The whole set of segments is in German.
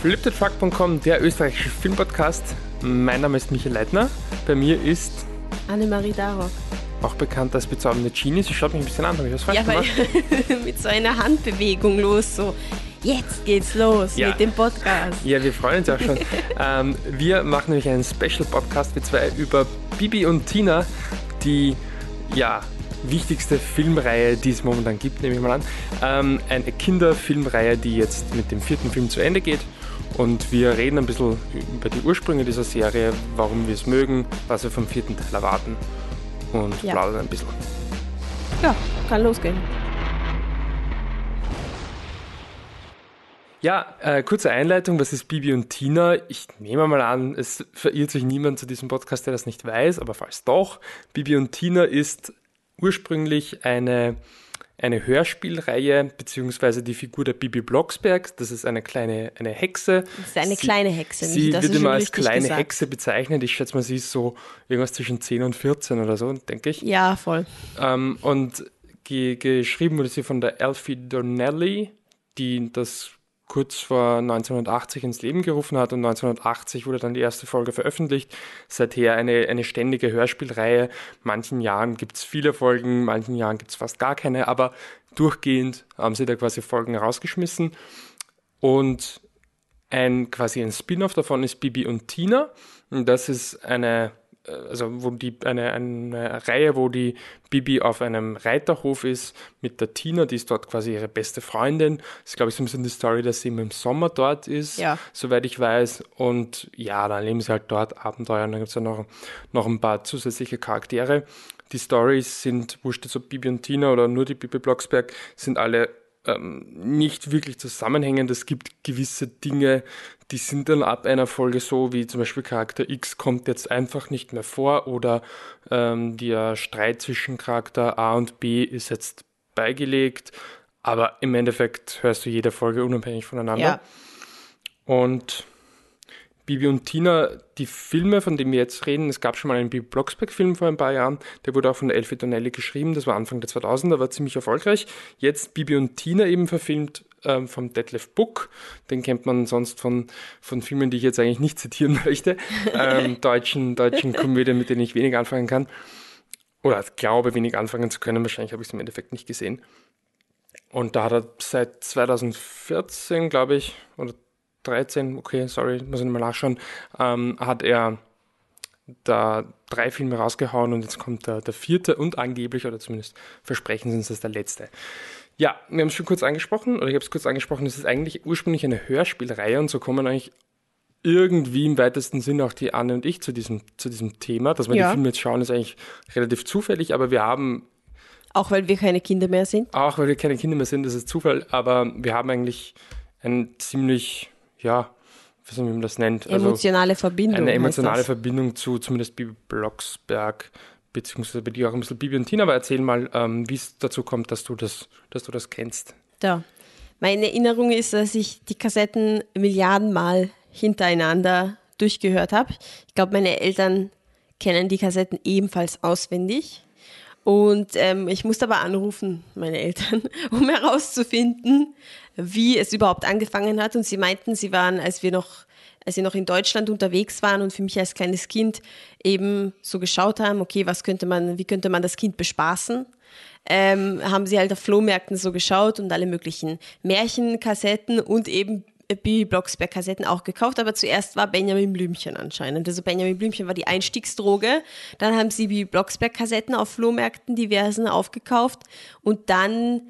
fliptedfuck.com, der österreichische Filmpodcast. Mein Name ist Michael Leitner. Bei mir ist Annemarie Darock. auch bekannt als bezaubernde Genie. Sie schaut mich ein bisschen an, habe ich was falsch Ja, gemacht? mit so einer Handbewegung los, so jetzt geht's los Ja. mit dem Podcast. Ja, wir freuen uns auch schon. ähm, wir machen nämlich einen Special-Podcast, wir zwei, über Bibi und Tina, die, ja, wichtigste Filmreihe, die es momentan gibt, nehme ich mal an. Ähm, eine Kinderfilmreihe, die jetzt mit dem vierten Film zu Ende geht. Und wir reden ein bisschen über die Ursprünge dieser Serie, warum wir es mögen, was wir vom vierten Teil erwarten und Ja. plaudern ein bisschen. Ja, kann losgehen. Ja, äh, kurze Einleitung, was ist Bibi und Tina? Ich nehme mal an, es verirrt sich niemand zu diesem Podcast, der das nicht weiß, aber falls doch, Bibi und Tina ist ursprünglich eine, eine Hörspielreihe, beziehungsweise die Figur der Bibi Blocksberg, das ist eine kleine eine Hexe. Das ist eine Sie- kleine Hexe. Sie? Das wird immer als kleine gesagt. Hexe bezeichnet. Ich schätze mal, sie ist so irgendwas zwischen 10 und 14 oder so, denke ich. Ja, voll. Ähm, und ge geschrieben wurde sie von der Elfie Donnelly, die das kurz vor 1980 ins Leben gerufen hat und 1980 wurde dann die erste Folge veröffentlicht. Seither eine, eine ständige Hörspielreihe. Manchen Jahren gibt es viele Folgen, manchen Jahren gibt es fast gar keine, aber durchgehend haben sie da quasi Folgen rausgeschmissen. Und ein quasi ein Spin-off davon ist Bibi und Tina. Und das ist eine, also wo die, eine, eine Reihe, wo die Bibi auf einem Reiterhof ist mit der Tina, die ist dort quasi ihre beste Freundin. Das ist, glaube ich, so ein bisschen die Story, dass sie im Sommer dort ist, Ja. soweit ich weiß. Und ja, dann leben sie halt dort Abenteuer und dann gibt es ja noch, noch ein paar zusätzliche Charaktere. Die Stories sind, wurscht jetzt ob Bibi und Tina oder nur die Bibi Blocksberg, sind alle ähm, nicht wirklich zusammenhängend. Es gibt gewisse Dinge, die sind dann ab einer Folge so, wie zum Beispiel Charakter X kommt jetzt einfach nicht mehr vor oder ähm, der Streit zwischen Charakter A und B ist jetzt beigelegt. Aber im Endeffekt hörst du jede Folge unabhängig voneinander. Ja. Und Bibi und Tina, die Filme, von denen wir jetzt reden, es gab schon mal einen Bibi Blocksberg-Film vor ein paar Jahren, der wurde auch von Elfie Donnelly geschrieben, das war Anfang der 2000er, war ziemlich erfolgreich. Jetzt Bibi und Tina eben verfilmt ähm, vom Detlef Book, den kennt man sonst von, von Filmen, die ich jetzt eigentlich nicht zitieren möchte, ähm, deutschen, deutschen Komödien, mit denen ich wenig anfangen kann. Oder glaube, wenig anfangen zu können, wahrscheinlich habe ich es im Endeffekt nicht gesehen. Und da hat er seit 2014, glaube ich, oder 13, okay, sorry, muss ich mal nachschauen, ähm, hat er da drei Filme rausgehauen und jetzt kommt der, der vierte und angeblich, oder zumindest versprechen sie uns, das der letzte. Ja, wir haben es schon kurz angesprochen, oder ich habe es kurz angesprochen, es ist eigentlich ursprünglich eine Hörspielreihe und so kommen eigentlich irgendwie im weitesten Sinn auch die Anne und ich zu diesem, zu diesem Thema. Dass wir Ja. die Filme jetzt schauen, ist eigentlich relativ zufällig, aber wir haben Auch weil wir keine Kinder mehr sind. auch weil wir keine Kinder mehr sind, das ist Zufall, aber wir haben eigentlich ein ziemlich, ja, wie man das nennt, also Emotionale Verbindung. eine emotionale. Verbindung zu zumindest Bibi Blocksberg, beziehungsweise bei dir auch ein bisschen Bibi und Tina, aber erzähl mal, ähm, wie es dazu kommt, dass du das, dass du das kennst. Da. Meine Erinnerung ist, dass ich die Kassetten Milliardenmal hintereinander durchgehört habe. Ich glaube, meine Eltern kennen die Kassetten ebenfalls auswendig. Und ähm, ich musste aber anrufen, meine Eltern, um herauszufinden, wie es überhaupt angefangen hat. Und sie meinten, sie waren, als wir noch, als sie noch in Deutschland unterwegs waren und für mich als kleines Kind eben so geschaut haben, okay, was könnte man, wie könnte man das Kind bespaßen? ähm, haben sie halt auf Flohmärkten so geschaut und alle möglichen Märchenkassetten und eben Bibi Blocksberg Kassetten auch gekauft, aber zuerst war Benjamin Blümchen anscheinend. Also Benjamin Blümchen war die Einstiegsdroge. Dann haben sie Bibi Blocksberg Kassetten auf Flohmärkten diversen aufgekauft und dann,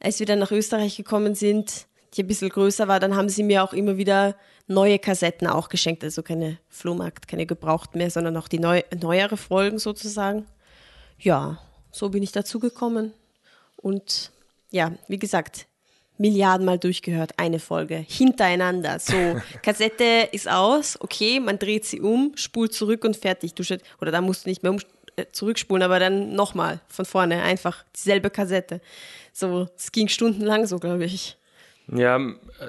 als wir dann nach Österreich gekommen sind, die ein bisschen größer war, dann haben sie mir auch immer wieder neue Kassetten auch geschenkt, also keine Flohmarkt, keine gebraucht mehr, sondern auch die neu, neuere Folgen sozusagen. Ja, so bin ich dazu gekommen. Und ja, wie gesagt, Milliardenmal durchgehört, eine Folge, hintereinander. So, Kassette ist aus, okay, man dreht sie um, spult zurück und fertig. Du stellst- oder da musst du nicht mehr um, äh, zurückspulen, aber dann nochmal von vorne, einfach dieselbe Kassette. So, es ging stundenlang so, glaube ich. Ja,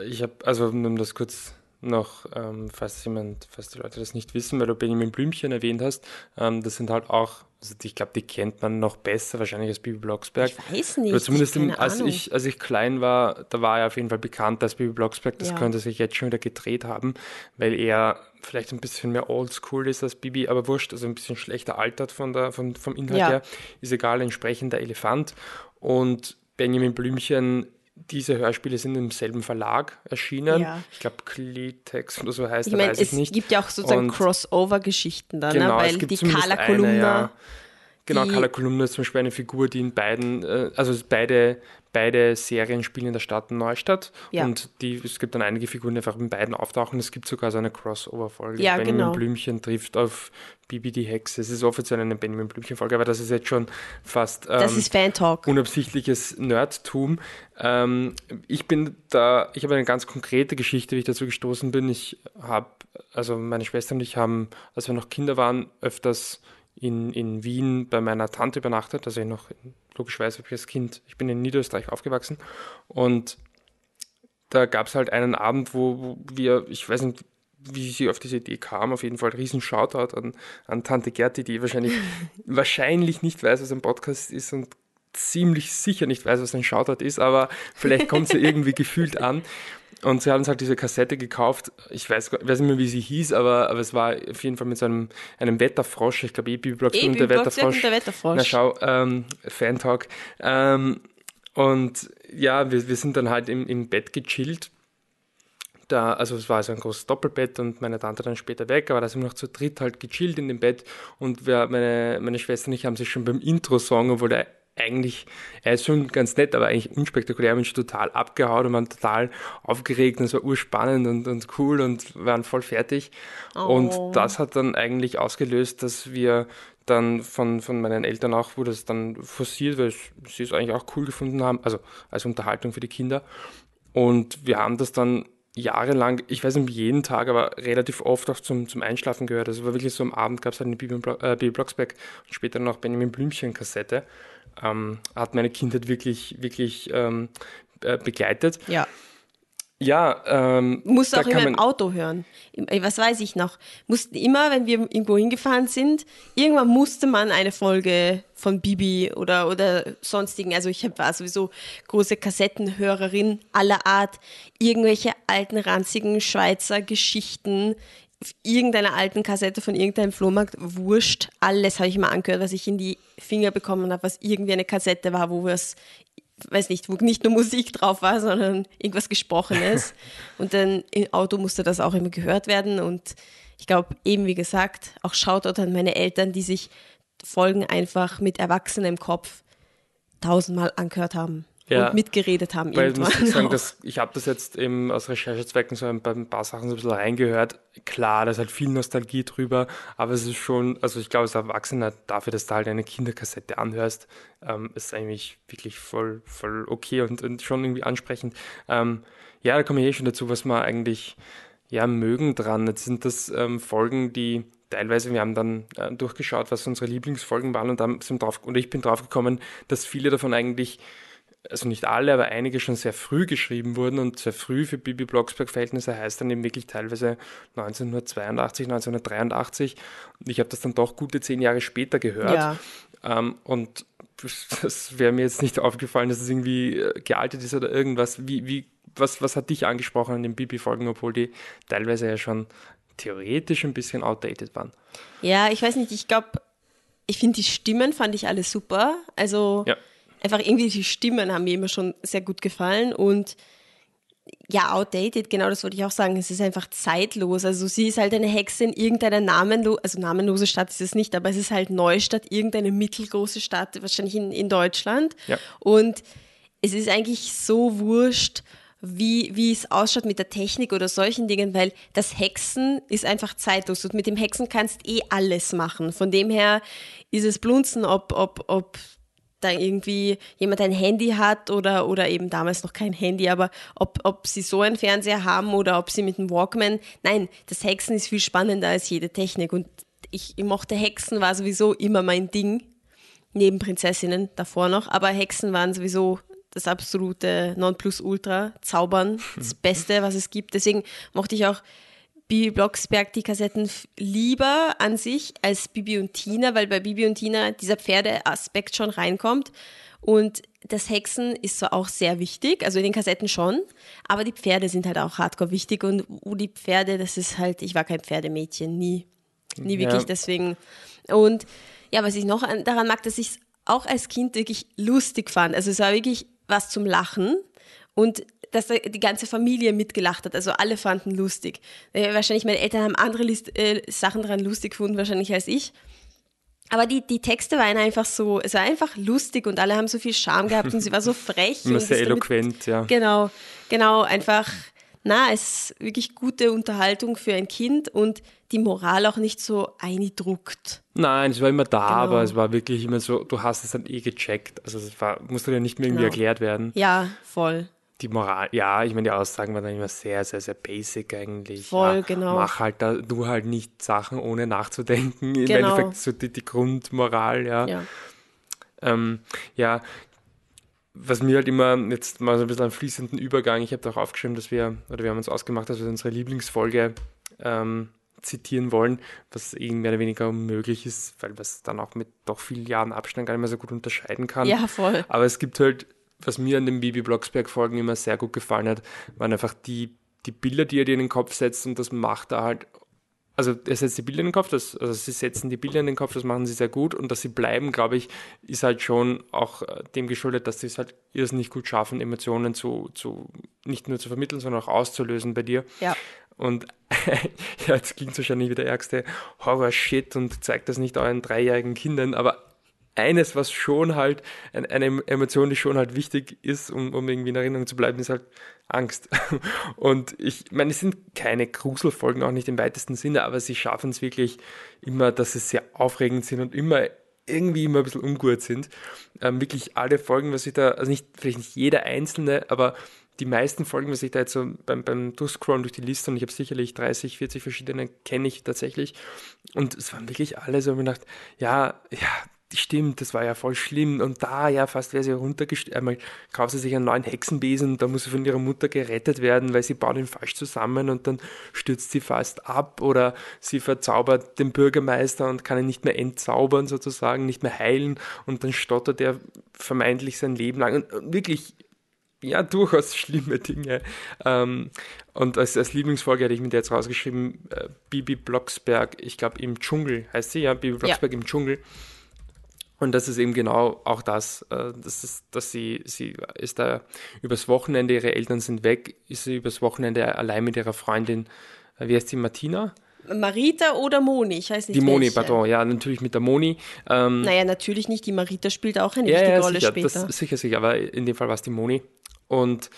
ich habe, also um das kurz noch, ähm, falls jemand, falls die Leute das nicht wissen, weil du Benjamin Blümchen erwähnt hast, ähm, das sind halt auch, also ich glaube, die kennt man noch besser wahrscheinlich als Bibi Blocksberg. Ich weiß nicht. Oder zumindest ich, im, als, ich, als ich klein war, da war er auf jeden Fall bekannt als Bibi Blocksberg. Das Ja. könnte sich jetzt schon wieder gedreht haben, weil er vielleicht ein bisschen mehr oldschool ist als Bibi, aber wurscht, also ein bisschen schlechter altert von der, vom, vom Inhalt Ja. her. Ist egal, entsprechend der Elefant. Und Benjamin Blümchen, diese Hörspiele sind im selben Verlag erschienen. Ja. Ich glaube, Klitex oder so heißt Ich meine, weiß es ich nicht. gibt ja auch sozusagen Crossover-Geschichten dann, Genau, ne? es weil die Carla eine, Kolumna, ja. Genau, Carla Kolumna ist zum Beispiel eine Figur, die in beiden, äh, also beide, beide Serien spielen in der Stadt Neustadt Ja. und die, es gibt dann einige Figuren, die einfach in beiden auftauchen. Es gibt sogar so eine Crossover-Folge. Ja, Benjamin genau. Blümchen trifft auf Bibi die Hexe. Es ist offiziell eine Benjamin Blümchen-Folge, aber das ist jetzt schon fast ähm, das ist Fan-Talk. unabsichtliches Nerdtum. Ähm, ich bin da, ich habe eine ganz konkrete Geschichte, wie ich dazu gestoßen bin. Ich habe, also meine Schwester und ich haben, als wir noch Kinder waren, öfters in, in Wien bei meiner Tante übernachtet. Also ich noch, logischerweise habe ich als Kind, ich bin in Niederösterreich aufgewachsen und da gab es halt einen Abend, wo, wir, ich weiß nicht, wie sie auf diese Idee kam, auf jeden Fall riesen Shoutout an, an Tante Gerti, die wahrscheinlich, wahrscheinlich nicht weiß, was ein Podcast ist und ziemlich sicher nicht weiß, was ein Shoutout ist, aber vielleicht kommt sie irgendwie gefühlt an. Und sie haben uns halt diese Kassette gekauft. Ich weiß, weiß nicht mehr, wie sie hieß, aber, aber es war auf jeden Fall mit so einem, einem Wetterfrosch. Ich glaube, Ebi Blocksberg Eh, und der Wetterfrosch. der Wetterfrosch. Na schau, ähm, Fan-Talk. Ähm, und ja, wir, wir sind dann halt im, im Bett gechillt. Da, also es war so ein großes Doppelbett und meine Tante dann später weg, aber da sind wir noch zu dritt halt gechillt in dem Bett und wir, meine, meine Schwester und ich haben sich schon beim Intro-Song, obwohl der eigentlich, er ist schon ganz nett, aber eigentlich unspektakulär, haben uns total abgehauen und waren total aufgeregt und es war urspannend und, und cool und waren voll fertig. Oh. Und das hat dann eigentlich ausgelöst, dass wir dann von, von meinen Eltern auch, wurde es dann forciert, weil sie es eigentlich auch cool gefunden haben, also als Unterhaltung für die Kinder. Und wir haben das dann jahrelang, ich weiß nicht jeden Tag, aber relativ oft auch zum, zum Einschlafen gehört. Also war wirklich so am Abend gab es halt eine Bibi, äh, Bibi Blocksberg und später noch Benjamin Blümchen Kassette. Ähm, hat meine Kindheit wirklich, wirklich ähm, äh, begleitet. Ja. Ja, ähm, Musst auch immer im Auto hören. Äh, Was weiß ich noch. Mussten immer, wenn wir irgendwo hingefahren sind, irgendwann musste man eine Folge von Bibi oder, oder sonstigen. Also ich war sowieso große Kassettenhörerin aller Art. Irgendwelche alten, ranzigen Schweizer Geschichten, irgendeiner alten Kassette von irgendeinem Flohmarkt, wurscht. Alles habe ich mal angehört, was ich in die Finger bekommen habe, was irgendwie eine Kassette war, wo was weiß nicht, wo nicht nur Musik drauf war, sondern irgendwas Gesprochenes. und dann im Auto musste das auch immer gehört werden. Und ich glaube, eben wie gesagt, auch Shoutout an meine Eltern, die sich Folgen einfach mit Erwachsenen im Kopf tausendmal angehört haben Ja. und mitgeredet haben Weil muss ich sagen, dass ich habe das jetzt eben aus Recherchezwecken so ein paar, ein paar Sachen so ein bisschen reingehört. Klar, da ist halt viel Nostalgie drüber, aber es ist schon, also ich glaube, als Erwachsener dafür, dass du halt eine Kinderkassette anhörst, ähm, ist eigentlich wirklich voll, voll okay und, und schon irgendwie ansprechend. Ähm, ja, da komme ich eh schon dazu, was wir eigentlich ja mögen dran. Jetzt sind das ähm, Folgen, die teilweise, wir haben dann äh, durchgeschaut, was unsere Lieblingsfolgen waren und dann sind drauf, und ich bin drauf gekommen, dass viele davon eigentlich also nicht alle, aber einige schon sehr früh geschrieben wurden und sehr früh für Bibi Blocksberg-Verhältnisse heißt dann eben wirklich teilweise 1982, 1983. Und ich habe das dann doch gute zehn Jahre später gehört. Ja. Ähm, und das wäre mir jetzt nicht aufgefallen, dass es irgendwie äh, gealtet ist oder irgendwas. Wie, wie, was, was hat dich angesprochen an den Bibi-Folgen, obwohl die teilweise ja schon theoretisch ein bisschen outdated waren? Ja, ich weiß nicht, ich glaube, ich finde die Stimmen fand ich alle super. Also Ja. Einfach irgendwie die Stimmen haben mir immer schon sehr gut gefallen und ja, outdated, genau das wollte ich auch sagen. Es ist einfach zeitlos. Also sie ist halt eine Hexe in irgendeiner namenlose, also namenlose Stadt ist es nicht, aber es ist halt Neustadt, irgendeine mittelgroße Stadt, wahrscheinlich in, in Deutschland. Ja. Und es ist eigentlich so wurscht, wie, wie es ausschaut mit der Technik oder solchen Dingen, weil das Hexen ist einfach zeitlos. Und mit dem Hexen kannst eh alles machen. Von dem her ist es Blunzen, ob, ob, ob da irgendwie jemand ein Handy hat oder, oder eben damals noch kein Handy, aber ob, ob sie so einen Fernseher haben oder ob sie mit einem Walkman. Nein, das Hexen ist viel spannender als jede Technik. Und ich, ich mochte Hexen, war sowieso immer mein Ding. Neben Prinzessinnen davor noch, aber Hexen waren sowieso das absolute Nonplusultra, Zaubern, das Beste, was es gibt. Deswegen mochte ich auch Bibi Blocksberg die Kassetten lieber an sich als Bibi und Tina, weil bei Bibi und Tina dieser Pferdeaspekt schon reinkommt. Und das Hexen ist zwar auch sehr wichtig, also in den Kassetten schon, aber die Pferde sind halt auch hardcore wichtig und die Pferde, das ist halt, ich war kein Pferdemädchen, nie. Nie wirklich, ja. deswegen. Und ja, was ich noch daran mag, dass ich es auch als Kind wirklich lustig fand. Also es war wirklich was zum Lachen und dass die ganze Familie mitgelacht hat. Also alle fanden lustig. Äh, wahrscheinlich meine Eltern haben andere List, äh, Sachen daran lustig gefunden, wahrscheinlich als ich. Aber die, die Texte waren einfach so, es war einfach lustig und alle haben so viel Charme gehabt und sie war so frech. Immer sehr eloquent, damit, ja. Genau, genau, einfach, na, es ist wirklich gute Unterhaltung für ein Kind und die Moral auch nicht so eindruckt. Nein, es war immer da, genau. aber es war wirklich immer so, du hast es dann eh gecheckt. Also es war, musste ja nicht mehr irgendwie genau. erklärt werden. Ja, voll die Moral, ja, ich meine, die Aussagen waren dann immer sehr, sehr, sehr basic eigentlich. Voll, ja, genau. Mach halt da, du halt nicht Sachen ohne nachzudenken. Im genau. Endeffekt so die, die Grundmoral, ja. Ja. Ähm, ja, was mir halt immer, jetzt mal so ein bisschen einen fließenden Übergang, ich habe da auch aufgeschrieben, dass wir, oder wir haben uns ausgemacht, dass wir unsere Lieblingsfolge ähm, zitieren wollen, was eben mehr oder weniger unmöglich ist, weil man es dann auch mit doch vielen Jahren Abstand gar nicht mehr so gut unterscheiden kann. Ja, voll. Aber es gibt halt was mir an den Bibi Blocksberg-Folgen immer sehr gut gefallen hat, waren einfach die, die Bilder, die er dir in den Kopf setzt und das macht er halt. Also er setzt die Bilder in den Kopf, das, also sie setzen die Bilder in den Kopf, das machen sie sehr gut und dass sie bleiben, glaube ich, ist halt schon auch äh, dem geschuldet, dass sie es halt irrsinnig gut schaffen, Emotionen zu, zu nicht nur zu vermitteln, sondern auch auszulösen bei dir. Ja. Und ja, jetzt klingt wahrscheinlich wie der ärgste Horror-Shit und zeigt das nicht euren dreijährigen Kindern, aber eines, was schon halt, eine Emotion, die schon halt wichtig ist, um, um irgendwie in Erinnerung zu bleiben, ist halt Angst. Und ich meine, es sind keine Gruselfolgen, auch nicht im weitesten Sinne, aber sie schaffen es wirklich immer, dass sie sehr aufregend sind und immer irgendwie immer ein bisschen ungut sind. Ähm, wirklich alle Folgen, was ich da, also nicht, vielleicht nicht jeder einzelne, aber die meisten Folgen, was ich da jetzt so beim, beim Durchscrollen durch die Liste und ich habe sicherlich 30, 40 verschiedene, kenne ich tatsächlich. Und es waren wirklich alle so, ich gedacht, ja, ja, stimmt, das war ja voll schlimm. Und da, ja, fast wäre sie runtergestürzt. Einmal kauft sie sich einen neuen Hexenbesen da muss sie von ihrer Mutter gerettet werden, weil sie baut ihn falsch zusammen und dann stürzt sie fast ab oder sie verzaubert den Bürgermeister und kann ihn nicht mehr entzaubern sozusagen, nicht mehr heilen und dann stottert er vermeintlich sein Leben lang. Und wirklich, ja, durchaus schlimme Dinge. Ähm, und als, als Lieblingsfolge hatte ich mir jetzt rausgeschrieben, äh, Bibi Blocksberg, ich glaube im Dschungel heißt sie, ja, Bibi Blocksberg ja. im Dschungel. Und das ist eben genau auch das, äh, das ist, dass sie, sie ist da übers Wochenende, ihre Eltern sind weg, ist sie übers Wochenende allein mit ihrer Freundin, äh, wie heißt sie, Martina? Marita oder Moni, ich weiß nicht. Die Moni, welche. pardon, ja, natürlich mit der Moni. Ähm, naja, natürlich nicht, die Marita spielt auch eine ja, wichtige ja, Rolle sicher, später. Das, sicher, sicher, aber in dem Fall war es die Moni. Und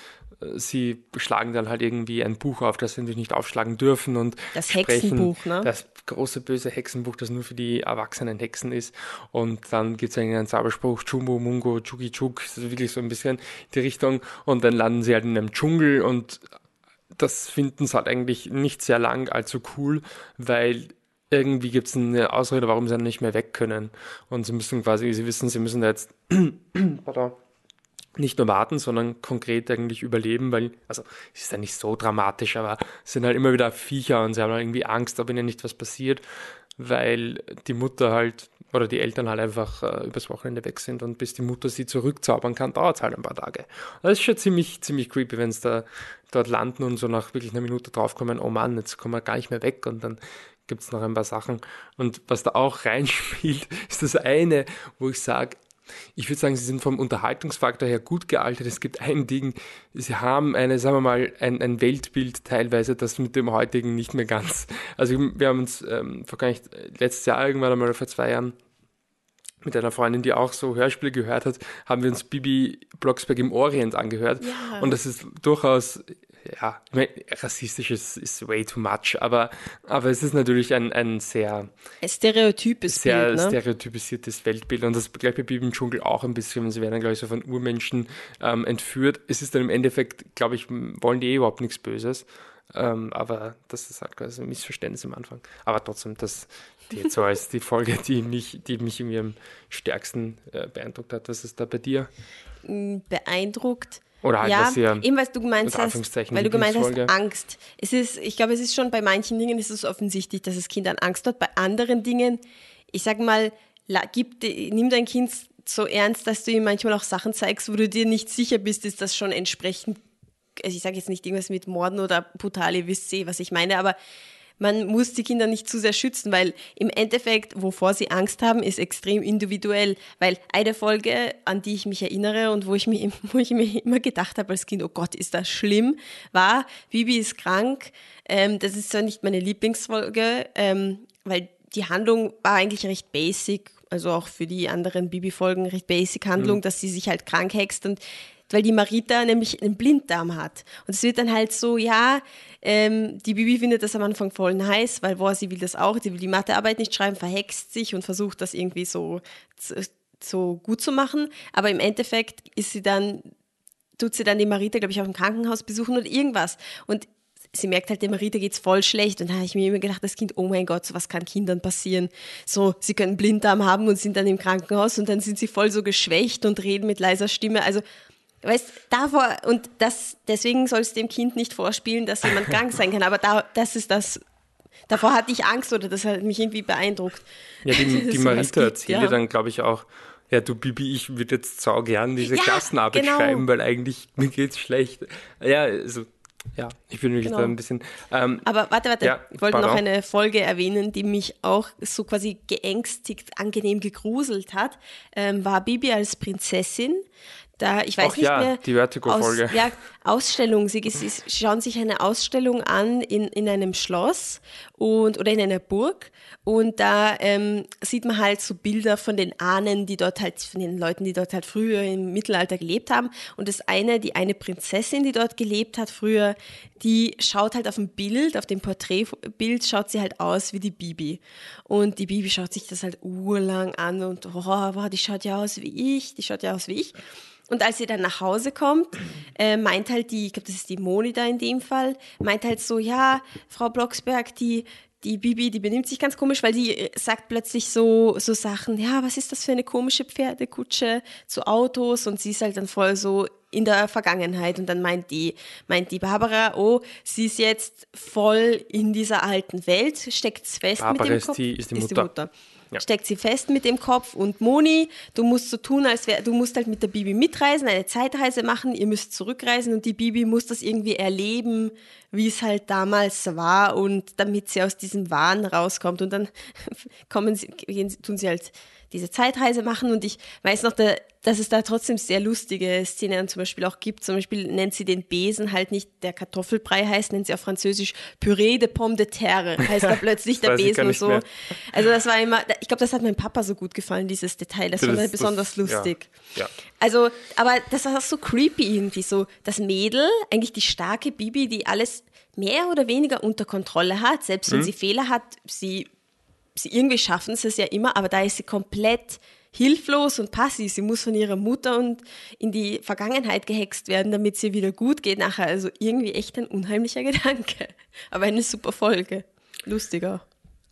sie schlagen dann halt irgendwie ein Buch auf, das sie natürlich nicht aufschlagen dürfen und das Hexenbuch, ne? Das große böse Hexenbuch, das nur für die erwachsenen Hexen ist. Und dann gibt es einen Zauberspruch, Chumbo, Mungo, Chugi Chuk, das ist wirklich so ein bisschen die Richtung. Und dann landen sie halt in einem Dschungel und das finden sie halt eigentlich nicht sehr lang allzu cool, weil irgendwie gibt es eine Ausrede, warum sie dann nicht mehr weg können. Und sie müssen quasi, sie wissen, sie müssen jetzt, pardon, nicht nur warten, sondern konkret eigentlich überleben, weil, also es ist ja nicht so dramatisch, aber es sind halt immer wieder Viecher und sie haben halt irgendwie Angst, ob ihnen nicht was passiert, weil die Mutter halt oder die Eltern halt einfach äh, übers Wochenende weg sind und bis die Mutter sie zurückzaubern kann, dauert es halt ein paar Tage. Das ist schon ziemlich, ziemlich creepy, wenn es da dort landen und so nach wirklich einer Minute draufkommen, oh Mann, jetzt kommen wir gar nicht mehr weg und dann gibt es noch ein paar Sachen. Und was da auch reinspielt, ist das eine, wo ich sage, ich würde sagen, sie sind vom Unterhaltungsfaktor her gut gealtert. Es gibt ein Ding, sie haben eine, sagen wir mal, ein, ein Weltbild teilweise, das mit dem heutigen nicht mehr ganz. Also wir haben uns ähm, vor gar nicht, letztes Jahr irgendwann einmal vor zwei Jahren mit einer Freundin, die auch so Hörspiele gehört hat, haben wir uns Bibi Blocksberg im Orient angehört. Ja. Und das ist durchaus ja, ich meine, rassistisch ist, ist way too much, aber, aber es ist natürlich ein, ein sehr stereotypes sehr Bild, ne? stereotypisiertes Weltbild und das gleich bei Bibi im Dschungel auch ein bisschen, sie werden, glaube ich, so von Urmenschen ähm, entführt. Es ist dann im Endeffekt, glaube ich, wollen die eh überhaupt nichts Böses. Ähm, aber das ist halt quasi ein Missverständnis am Anfang. Aber trotzdem, das die jetzt so als die Folge, die mich, die mich irgendwie am stärksten äh, beeindruckt hat. Was ist da bei dir? mh, beeindruckt. Oder halt, ja, dass ihr eben weil du gemeint hast, weil du gemeint hast, Angst. Es ist, ich glaube, es ist schon bei manchen Dingen ist es offensichtlich, dass das Kind an Angst hat. Bei anderen Dingen, ich sag mal, gib, nimm dein Kind so ernst, dass du ihm manchmal auch Sachen zeigst, wo du dir nicht sicher bist, ist das schon entsprechend. Also ich sage jetzt nicht irgendwas mit Morden oder brutale, ihr wisst eh, was ich meine, aber man muss die Kinder nicht zu sehr schützen, weil im Endeffekt, wovor sie Angst haben, ist extrem individuell. Weil eine Folge, an die ich mich erinnere und wo ich mir, wo ich mir immer gedacht habe als Kind, oh Gott, ist das schlimm, war, Bibi ist krank. Ähm, das ist zwar nicht meine Lieblingsfolge, ähm, weil die Handlung war eigentlich recht basic, also auch für die anderen Bibi-Folgen recht basic Handlung, dass sie sich halt krank hext und weil die Marita nämlich einen Blinddarm hat. Und es wird dann halt so, ja, ähm, die Bibi findet das am Anfang voll nice, weil boah, sie will das auch, sie will die Mathearbeit nicht schreiben, verhext sich und versucht das irgendwie so, so gut zu machen. Aber im Endeffekt ist sie dann, tut sie dann die Marita, glaube ich, auf dem Krankenhaus besuchen oder irgendwas. Und sie merkt halt, der Marita geht's voll schlecht. Und da habe ich mir immer gedacht, das Kind, oh mein Gott, so was kann Kindern passieren. So, sie können Blinddarm haben und sind dann im Krankenhaus und dann sind sie voll so geschwächt und reden mit leiser Stimme. Also, weißt, davor, und das, deswegen soll es dem Kind nicht vorspielen, dass jemand krank sein kann. Aber da, das ist das, davor hatte ich Angst oder das hat mich irgendwie beeindruckt. Ja, die, die Marita gibt, erzählt ja. dann, glaube ich, auch, ja, du Bibi, ich würde jetzt sau gern diese Ja, Klassenarbeit genau. schreiben, weil eigentlich mir geht's schlecht. Ja, also, ja, ich bin wirklich Genau. da ein bisschen. Ähm, Aber warte, warte, Ja, ich wollte noch eine Folge erwähnen, die mich auch so quasi geängstigt, angenehm gegruselt hat, ähm, war Bibi als Prinzessin. Da, ich weiß Ach nicht ja, mehr. die Vertigo-Folge. Aus, ja, Ausstellung. Sie, sie schauen sich eine Ausstellung an in, in einem Schloss und, oder in einer Burg. Und da ähm, sieht man halt so Bilder von den Ahnen, die dort halt, von den Leuten, die dort halt früher im Mittelalter gelebt haben. Und das eine, die eine Prinzessin, die dort gelebt hat früher, die schaut halt auf dem Bild, auf dem Porträtbild, schaut sie halt aus wie die Bibi. Und die Bibi schaut sich das halt urlang an und oh, wow, die schaut ja aus wie ich, die schaut ja aus wie ich. Und als sie dann nach Hause kommt, äh, meint halt die, ich glaube, das ist die Moni da in dem Fall, meint halt so, ja, Frau Blocksberg, die, die Bibi, die benimmt sich ganz komisch, weil die äh, sagt plötzlich so, so Sachen, ja, was ist das für eine komische Pferdekutsche zu Autos? Und sie ist halt dann voll so in der Vergangenheit. Und dann meint die, meint die Barbara, oh, sie ist jetzt voll in dieser alten Welt, steckt's fest Barbara mit dem ist Kopf. die- ist die Mutter. Ja. Steckt sie fest mit dem Kopf. Und Moni, du musst so tun, als wär, du musst halt mit der Bibi mitreisen, eine Zeitreise machen, ihr müsst zurückreisen und die Bibi muss das irgendwie erleben, wie es halt damals war und damit sie aus diesem Wahn rauskommt. Und dann kommen sie, gehen, tun sie halt diese Zeitreise machen und ich weiß noch, da, dass es da trotzdem sehr lustige Szenen zum Beispiel auch gibt. Zum Beispiel nennt sie den Besen halt nicht der Kartoffelbrei heißt, nennt sie auf Französisch Purée de Pomme de Terre, heißt da plötzlich der Besen und so. mehr. Also das war immer, ich glaube, das hat meinem Papa so gut gefallen, dieses Detail. Das das- besonders das- lustig. ja, ja. Also, aber das war so creepy irgendwie so. Das Mädel, eigentlich die starke Bibi, die alles mehr oder weniger unter Kontrolle hat, selbst wenn sie Fehler hat, sie, sie irgendwie schaffen sie es ja immer, aber da ist sie komplett hilflos und passiv. Sie muss von ihrer Mutter und in die Vergangenheit gehext werden, damit ihr wieder gut geht nachher. Also irgendwie echt ein unheimlicher Gedanke. Aber eine super Folge. Lustiger.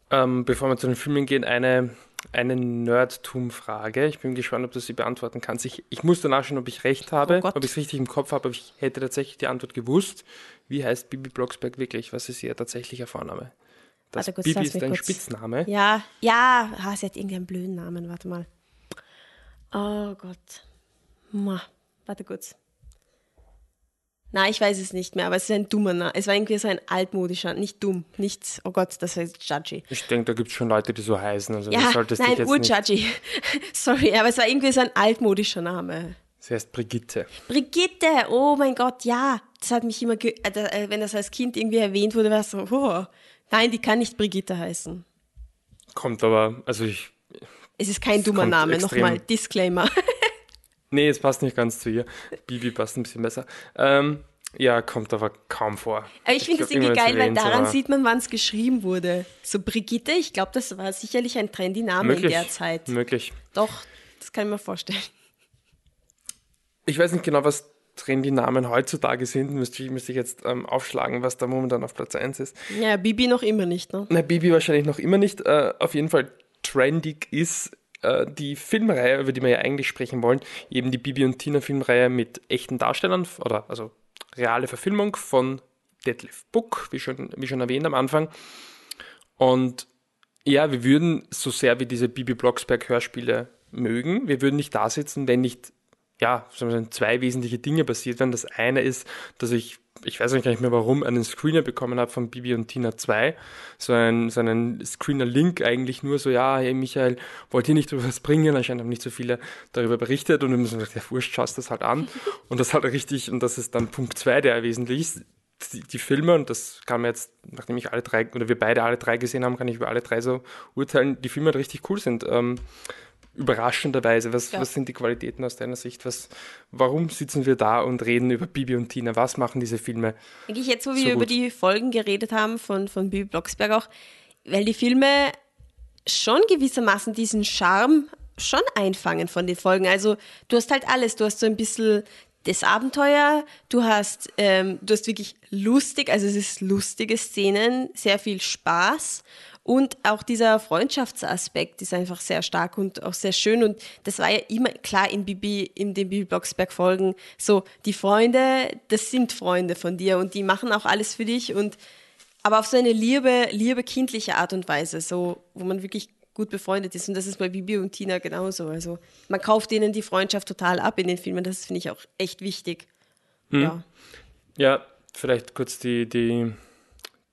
Ähm, bevor wir zu den Filmen gehen, eine, eine Nerdtum-Frage. Ich bin gespannt, ob du sie beantworten kannst. Ich, ich muss danach schauen, ob ich recht habe, Oh ob ich es richtig im Kopf habe, aber ich hätte tatsächlich die Antwort gewusst. Wie heißt Bibi Blocksberg wirklich? Was ist ihr tatsächlicher Vorname? Das Warte kurz, Bibi ist mich ein kurz- Spitzname. Ja, ja, ah, sie hat irgendeinen blöden Namen, warte mal. Oh Gott. Ma, warte kurz. Na, ich weiß es nicht mehr, aber es ist ein dummer Name. Es war irgendwie so ein altmodischer, nicht dumm, nicht, oh Gott, das heißt judgy. Ich denke, da gibt es schon Leute, die so heißen. Also Ja, nein, urjudgy. Sorry, aber es war irgendwie so ein altmodischer Name. Sie heißt Brigitte. Brigitte, oh mein Gott, ja. Das hat mich immer, ge äh, äh, wenn das als Kind irgendwie erwähnt wurde, war es so, oh, nein, die kann nicht Brigitte heißen. Kommt aber, also ich. Es ist kein dummer Name, extrem- nochmal, Disclaimer. Nee, es passt nicht ganz zu ihr. Bibi passt ein bisschen besser. Ähm, ja, kommt aber kaum vor. Aber ich finde das irgendwie geil, weil erwähnt, daran sieht man, wann es geschrieben wurde. So Brigitte, ich glaube, das war sicherlich ein trendy Name möglich, in der Zeit. Möglich. Doch, das kann ich mir vorstellen. Ich weiß nicht genau, was trendy Namen heutzutage sind. Müsste ich, müsste ich jetzt ähm, aufschlagen, was da momentan auf Platz 1 ist. Ja, Bibi noch immer nicht, ne? Na, Bibi wahrscheinlich noch immer nicht. Äh, auf jeden Fall trendig ist äh, die Filmreihe, über die wir ja eigentlich sprechen wollen, eben die Bibi und Tina Filmreihe mit echten Darstellern, oder also reale Verfilmung von Deadlift Book, wie schon, wie schon erwähnt am Anfang. Und ja, wir würden, so sehr wie diese Bibi Blocksberg Hörspiele mögen, wir würden nicht da sitzen, wenn nicht, ja, zwei wesentliche Dinge passiert wären. Das eine ist, dass ich, ich weiß gar nicht mehr warum, einen Screener bekommen habe von Bibi und Tina 2. So, ein, so einen Screener-Link eigentlich nur so, ja, hey Michael, wollt ihr nicht über was bringen? Anscheinend haben nicht so viele darüber berichtet und wir müssen gesagt, ja, wurscht, schaust das halt an. Und das halt richtig, und das ist dann Punkt 2, der wesentlich ist die, die, Filme, und das kann man jetzt, nachdem ich alle drei, oder wir beide alle drei gesehen haben, kann ich über alle drei so urteilen, die Filme halt richtig cool sind. Ähm, überraschenderweise, was, ja. was sind die Qualitäten aus deiner Sicht? Was, warum sitzen wir da und reden über Bibi und Tina? Was machen diese Filme? Eigentlich jetzt, wo wir so über die Folgen geredet haben von, von Bibi Blocksberg auch, weil die Filme schon gewissermaßen diesen Charme schon einfangen von den Folgen. Also du hast halt alles. Du hast so ein bisschen das Abenteuer. Du hast, ähm, du hast wirklich lustig, also es ist lustige Szenen, sehr viel Spaß. Und auch dieser Freundschaftsaspekt ist einfach sehr stark und auch sehr schön. Und das war ja immer klar in Bibi, in den Bibi Blocksberg Folgen. So, die Freunde, das sind Freunde von dir und die machen auch alles für dich und, aber auf so eine liebe, liebe kindliche Art und Weise, so, wo man wirklich gut befreundet ist. Und das ist bei Bibi und Tina genauso. Also man kauft denen die Freundschaft total ab in den Filmen. Das finde ich auch echt wichtig. Hm. Ja. ja, vielleicht kurz die, die,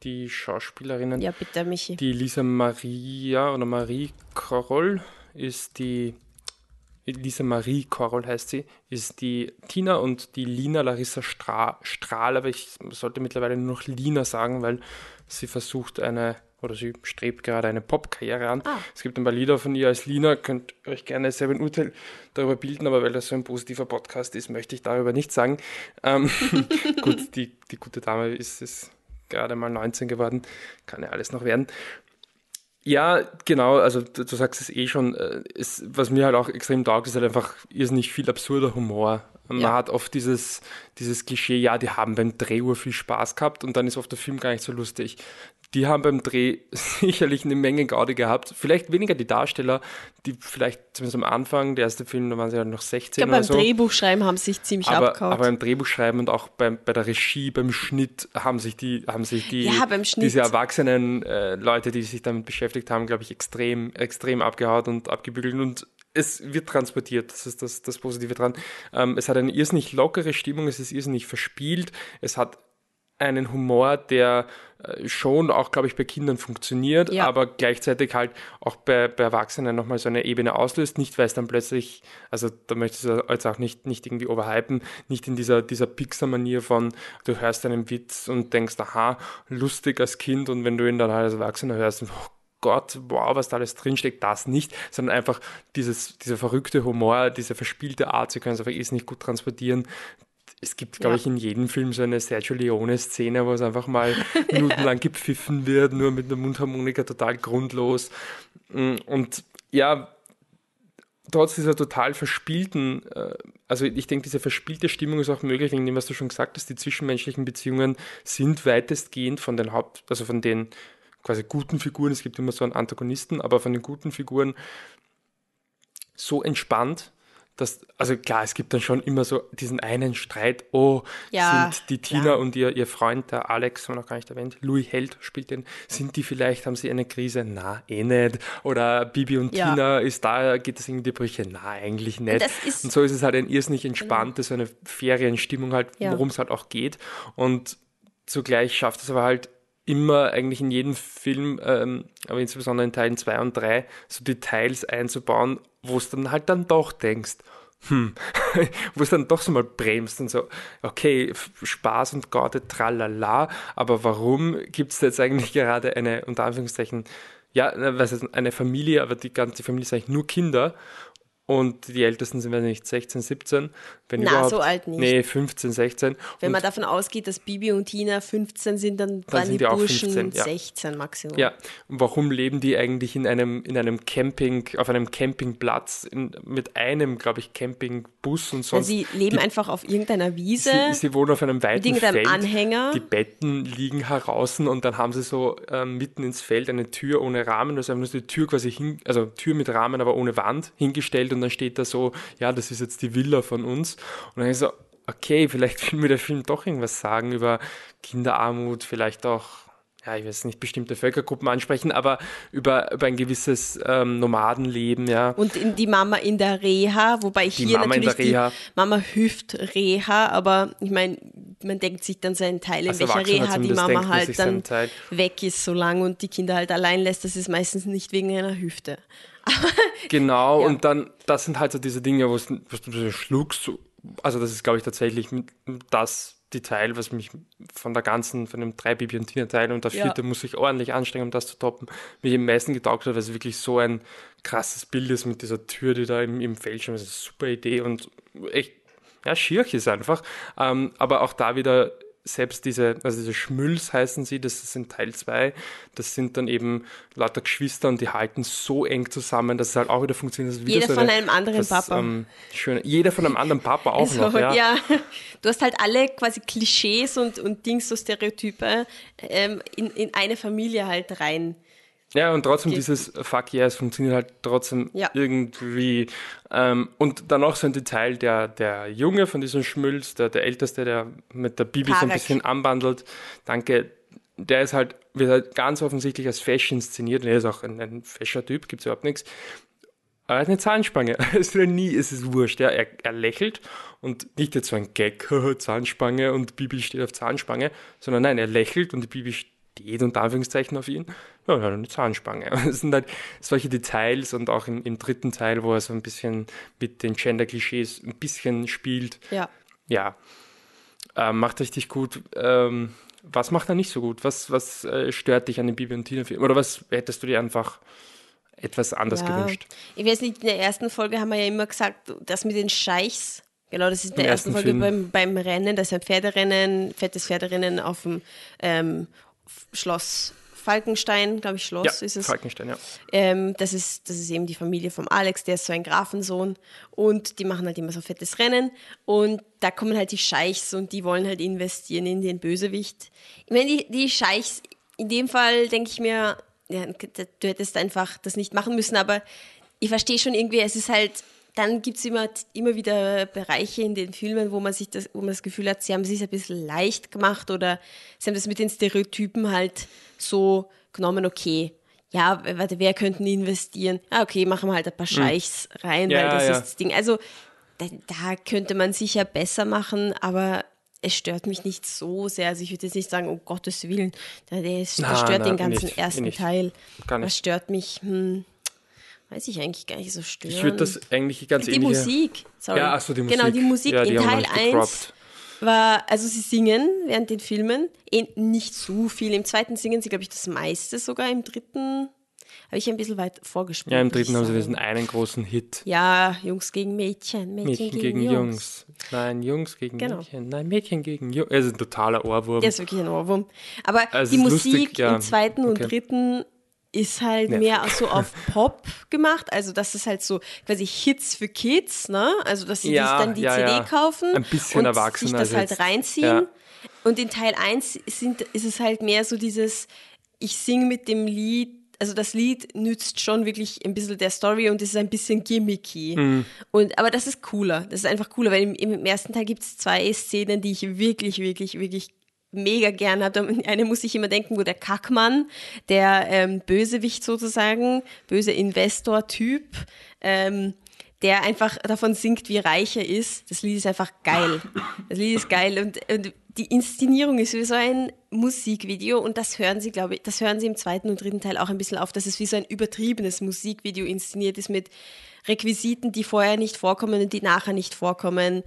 die Schauspielerinnen. Ja, bitte, Michi. Die Lisa Maria oder Marie Korol ist die Lisa Marie Korol heißt sie, ist die Tina und die Lina Larissa Stra Strahl, aber ich sollte mittlerweile nur noch Lina sagen, weil sie versucht eine oder sie strebt gerade eine Popkarriere an. Ah. Es gibt ein paar Lieder von ihr als Lina, könnt euch gerne selber ein Urteil darüber bilden, aber weil das so ein positiver Podcast ist, möchte ich darüber nichts sagen. Ähm, gut, die, die gute Dame ist, ist gerade mal 19 geworden, kann ja alles noch werden. Ja, genau, also du, du sagst es eh schon, ist, äh, was mir halt auch extrem taugt, ist halt einfach irrsinnig viel absurder Humor. Man ja. hat oft dieses, dieses Klischee, ja, die haben beim Drehur viel Spaß gehabt und dann ist oft der Film gar nicht so lustig die haben beim Dreh sicherlich eine Menge Gaudi gehabt. Vielleicht weniger die Darsteller, die vielleicht zumindest am Anfang, der erste Film, da waren sie ja noch 16 ja, oder beim so. Drehbuchschreiben haben sie sich ziemlich aber, abgehauen. Aber beim Drehbuchschreiben und auch beim, bei der Regie, beim Schnitt haben sich die, haben sich die, ja, diese erwachsenen äh, Leute, die sich damit beschäftigt haben, glaube ich, extrem, extrem abgehaut und abgebügelt und es wird transportiert, das ist das, das Positive dran. Ähm, es hat eine irrsinnig lockere Stimmung, es ist irrsinnig verspielt, es hat einen Humor, der äh, schon auch, glaube ich, bei Kindern funktioniert, ja. aber gleichzeitig halt auch bei, bei Erwachsenen nochmal so eine Ebene auslöst. Nicht, weil es dann plötzlich, also da möchte ich jetzt auch nicht, nicht irgendwie overhypen, nicht in dieser, dieser Pixar-Manier von, du hörst einen Witz und denkst, aha, lustig als Kind und wenn du ihn dann halt als Erwachsener hörst, oh Gott, wow, was da alles drinsteckt, das nicht, sondern einfach dieses, dieser verrückte Humor, diese verspielte Art, sie können es einfach eh nicht gut transportieren, es gibt, glaube ja. ich, in jedem Film so eine Sergio Leone-Szene, wo es einfach mal minutenlang gepfiffen wird, nur mit einer Mundharmonika total grundlos. Und ja, trotz dieser total verspielten, äh, also ich denke, diese verspielte Stimmung ist auch möglich, wegen dem, was du schon gesagt hast, die zwischenmenschlichen Beziehungen sind weitestgehend von den Haupt, also von den quasi guten Figuren, es gibt immer so einen Antagonisten, aber von den guten Figuren so entspannt, dass, also klar, es gibt dann schon immer so diesen einen Streit, oh, ja, sind die Tina klar. und ihr, ihr Freund, der Alex, haben wir noch gar nicht erwähnt, Louis Held spielt den, sind die vielleicht, haben sie eine Krise? Na, eh nicht. Oder Bibi und ja. Tina, ist da, geht es irgendwie die Brüche? Na, eigentlich nicht. Und, und, so ist es halt ein irrsinnig entspanntes, so eine Ferienstimmung halt, ja. worum es halt auch geht. Und zugleich schafft es aber halt immer eigentlich in jedem Film, ähm, aber insbesondere in Teilen 2 und 3, so Details einzubauen, wo es dann halt dann doch denkst, hm, wo es dann doch so mal bremst und so, okay, Spaß und Gaude, tralala, aber warum gibt es jetzt eigentlich gerade eine, unter Anführungszeichen, ja, was ist eine Familie, aber die ganze Familie ist eigentlich nur Kinder und die Ältesten sind, weiß nicht, 16, 17. Wenn Na, überhaupt. so alt nicht. Nee, 15, 16. Wenn und, man davon ausgeht, dass Bibi und Tina 15 sind, dann, waren sind die die Burschen 15, ja. 16 Maximum. ja, und warum leben die eigentlich in einem, in einem Camping, auf einem Campingplatz in, mit einem, glaube ich, Campingbus und sonst. sie leben die, einfach auf irgendeiner Wiese. Sie, sie wohnen auf einem weiten irgendeinem Feld. Anhänger. Die Betten liegen heraus und dann haben sie so ähm, mitten ins Feld eine Tür ohne Rahmen, also haben nur so die Tür quasi hin, also Tür mit Rahmen, aber ohne Wand hingestellt und dann steht da so, ja, das ist jetzt die Villa von uns. Und dann ist so, okay, vielleicht will mir der Film doch irgendwas sagen über Kinderarmut, vielleicht auch ja, ich weiß nicht, bestimmte Völkergruppen ansprechen, aber über, über ein gewisses ähm, Nomadenleben, ja. Und in die Mama in der Reha, wobei hier Mama in natürlich der Reha. die Mama hüft Reha, aber ich meine, man denkt sich dann seinen Teil, in Als welcher Reha die Mama halt dann weg ist so lang und die Kinder halt allein lässt. Das ist meistens nicht wegen einer Hüfte. Genau, Ja. und dann, das sind halt so diese Dinge, wo du schluckst. so- Also, das ist, glaube ich, tatsächlich das Detail, was mich von der ganzen, von dem drei Bibi und Tina Teil und der Ja. vierte muss sich ordentlich anstrengen, um das zu toppen, mich am meisten getaugt hat, weil es wirklich so ein krasses Bild ist mit dieser Tür, die da im, im das ist eine super Idee und echt, ja, schier ist einfach. Ähm, aber auch da wieder selbst diese, also diese Schmülls heißen sie, das sind Teil 2, das sind dann eben lauter Geschwister und die halten so eng zusammen, dass es halt auch wieder funktioniert. Wieder Jeder so von eine- einem anderen das, Papa. Ähm, schöne, jeder von einem anderen Papa auch Also, noch, ja. du hast halt alle quasi Klischees und, und Dings, so Stereotype ähm, in, in eine Familie halt rein. Ja, und trotzdem Ge- dieses Fuck yeah, es funktioniert halt trotzdem Ja. irgendwie. Ähm, und dann auch so ein Detail, der, der Junge von diesem Schmülz, der, der Älteste, der mit der Bibi so ein Tarek. bisschen anbandelt, danke, der ist halt, wird halt ganz offensichtlich als Fesch inszeniert und er ist auch ein, ein fescher Typ, gibt's überhaupt nichts. Aber er hat eine Zahnspange. Es ist nie, es ist wurscht. Ja. Er, er lächelt und nicht jetzt so ein Gag, Zahnspange und Bibi steht auf Zahnspange, sondern nein, er lächelt und die Bibi steht unter Anführungszeichen auf ihn. Ja, er hat eine Zahnspange. Es sind halt solche Details und auch im, im dritten Teil, wo er so ein bisschen mit den Gender-Klischees ein bisschen spielt. Ja. Ja, ähm, macht richtig gut. Ähm, was macht er nicht so gut? Was, was äh, stört dich an dem Bibi und Tina-Film? Oder was hättest du dir einfach etwas anders ja. gewünscht? Ich weiß nicht, in der ersten Folge haben wir ja immer gesagt, das mit den Scheichs, genau, das ist in der Im ersten, ersten Folge beim, beim Rennen, das ist ein Pferderennen, fettes Pferderennen auf dem ähm, Schloss Falkenstein, glaube ich, Schloss ja, ist es. Falkenstein, ja. Ähm, das, ist, das ist eben die Familie vom Alex, der ist so ein Grafensohn und die machen halt immer so fettes Rennen und da kommen halt die Scheichs und die wollen halt investieren in den Bösewicht. Ich meine, die, die Scheichs, in dem Fall denke ich mir, ja, du hättest einfach das nicht machen müssen, aber ich verstehe schon irgendwie, es ist halt, dann gibt es immer, immer wieder Bereiche in den Filmen, wo man sich das, wo man das Gefühl hat, sie haben es sich ein bisschen leicht gemacht oder sie haben das mit den Stereotypen halt so genommen, okay, ja, warte, wer könnten investieren? Ah, okay, machen wir halt ein paar Scheichs rein, Hm. Ja, weil das ja. ist das Ding. Also da, da könnte man sicher besser machen, aber es stört mich nicht so sehr. Also ich würde jetzt nicht sagen, um Gottes Willen, ist, das Na, stört na, den ganzen nicht, ersten nicht. Teil. Was stört mich? Hm, weiß ich eigentlich gar nicht so stören. Ich würde das eigentlich ganz Die ähnliche... Musik, sorry. Ja, ach so, die Musik. Genau, die Musik Ja, die in Teil nicht 1 gecroppt. war, also sie singen während den Filmen, eh nicht so viel. Im zweiten singen sie, glaube ich, das meiste sogar. Im dritten habe ich ein bisschen weit vorgespielt. Ja, im dritten haben sie diesen einen großen Hit. Ja, Jungs gegen Mädchen, Mädchen, Mädchen gegen Jungs. Nein, Jungs gegen Genau. Mädchen. Nein, Mädchen gegen Jungs. Ist ein totaler Ohrwurm. Der ist wirklich ein Ohrwurm. Aber Also die Musik lustig, ja. im zweiten und Okay. dritten ist halt Nervig. mehr so auf Pop gemacht. Also das ist halt so quasi Hits für Kids, ne? Also dass sie Ja, dann die ja, CD ja. kaufen Ein bisschen und sich das halt jetzt. reinziehen. Ja. Und in Teil 1 sind, ist es halt mehr so dieses, ich singe mit dem Lied, also das Lied nützt schon wirklich ein bisschen der Story und ist ein bisschen gimmicky. Mhm. Und, aber das ist cooler. Das ist einfach cooler, weil im, im ersten Teil gibt es zwei Szenen, die ich wirklich, wirklich, wirklich mega gern. An Eine muss ich immer denken, wo der Kackmann, der ähm, Bösewicht sozusagen, böse Investor-Typ, ähm, der einfach davon singt, wie reich er ist. Das Lied ist einfach geil. Das Lied ist geil und, und die Inszenierung ist wie so ein Musikvideo und das hören sie, glaube ich, das hören sie im zweiten und dritten Teil auch ein bisschen auf, dass es wie so ein übertriebenes Musikvideo inszeniert ist mit Requisiten, die vorher nicht vorkommen und die nachher nicht vorkommen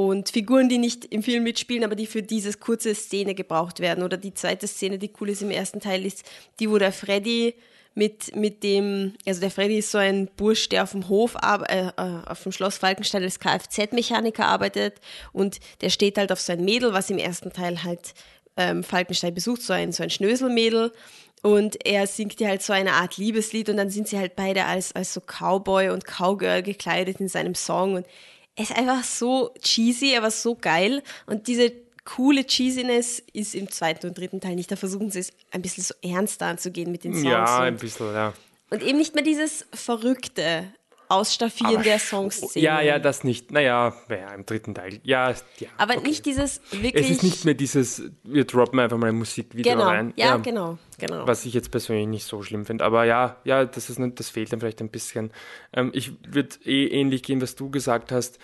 und Figuren, die nicht im Film mitspielen, aber die für diese kurze Szene gebraucht werden. Oder die zweite Szene, die cool ist im ersten Teil, ist die, wo der Freddy mit, mit dem, also der Freddy ist so ein Bursch, der auf dem Hof, äh, äh, auf dem Schloss Falkenstein als Kfz-Mechaniker arbeitet und der steht halt auf sein Mädel, was im ersten Teil halt ähm, Falkenstein besucht, so ein, so ein Schnöselmädel. Und er singt ihr halt so eine Art Liebeslied und dann sind sie halt beide als, als so Cowboy und Cowgirl gekleidet in seinem Song und ist einfach so cheesy, aber so geil. Und diese coole Cheesiness ist im zweiten und dritten Teil nicht. Da versuchen sie es ein bisschen so ernster anzugehen mit den Songs. Ja, ein bisschen, ja. Und eben nicht mehr dieses Verrückte. Ausstaffieren aber, der Songs. Ja, ja, das nicht. Naja, ja, im dritten Teil. Ja, ja. Aber okay. nicht dieses wirklich. Es ist nicht mehr dieses, wir droppen einfach mal ein Musikvideo genau, rein. Ja, ja, genau, genau. Was ich jetzt persönlich nicht so schlimm finde. Aber ja, ja, das, ist, das fehlt dann vielleicht ein bisschen. Ähm, ich würde eh ähnlich gehen, was du gesagt hast.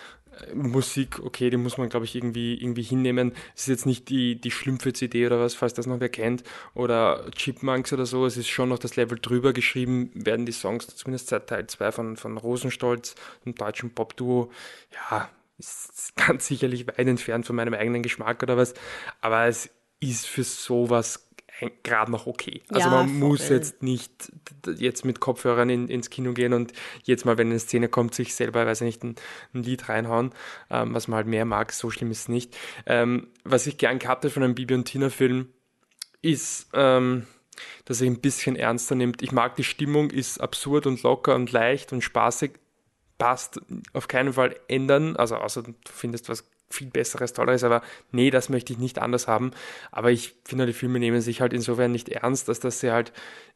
Musik, okay, die muss man, glaube ich, irgendwie, irgendwie hinnehmen. Es ist jetzt nicht die, die Schlümpfe-CD oder was, falls das noch wer kennt, oder Chipmunks oder so. Es ist schon noch das Level drüber geschrieben, werden die Songs, zumindest seit Teil 2 von, von Rosenstolz, einem deutschen Pop-Duo. Ja, ist ganz sicherlich weit entfernt von meinem eigenen Geschmack oder was, aber es ist für sowas gerade noch okay. Also ja, man voll. muss jetzt nicht jetzt mit Kopfhörern in, ins Kino gehen und jetzt mal, wenn eine Szene kommt, sich selber, weiß ich nicht, ein, ein Lied reinhauen, ähm, was man halt mehr mag. So schlimm ist es nicht. Ähm, was ich gern gehabt habe von einem Bibi und Tina Film, ist, ähm, dass er ein bisschen ernster nimmt. Ich mag die Stimmung, ist absurd und locker und leicht und spaßig. Passt auf keinen Fall ändern. Also außer du findest was viel besseres, tolleres, aber nee, das möchte ich nicht anders haben. Aber ich finde, die Filme nehmen sich halt insofern nicht ernst, dass das sie halt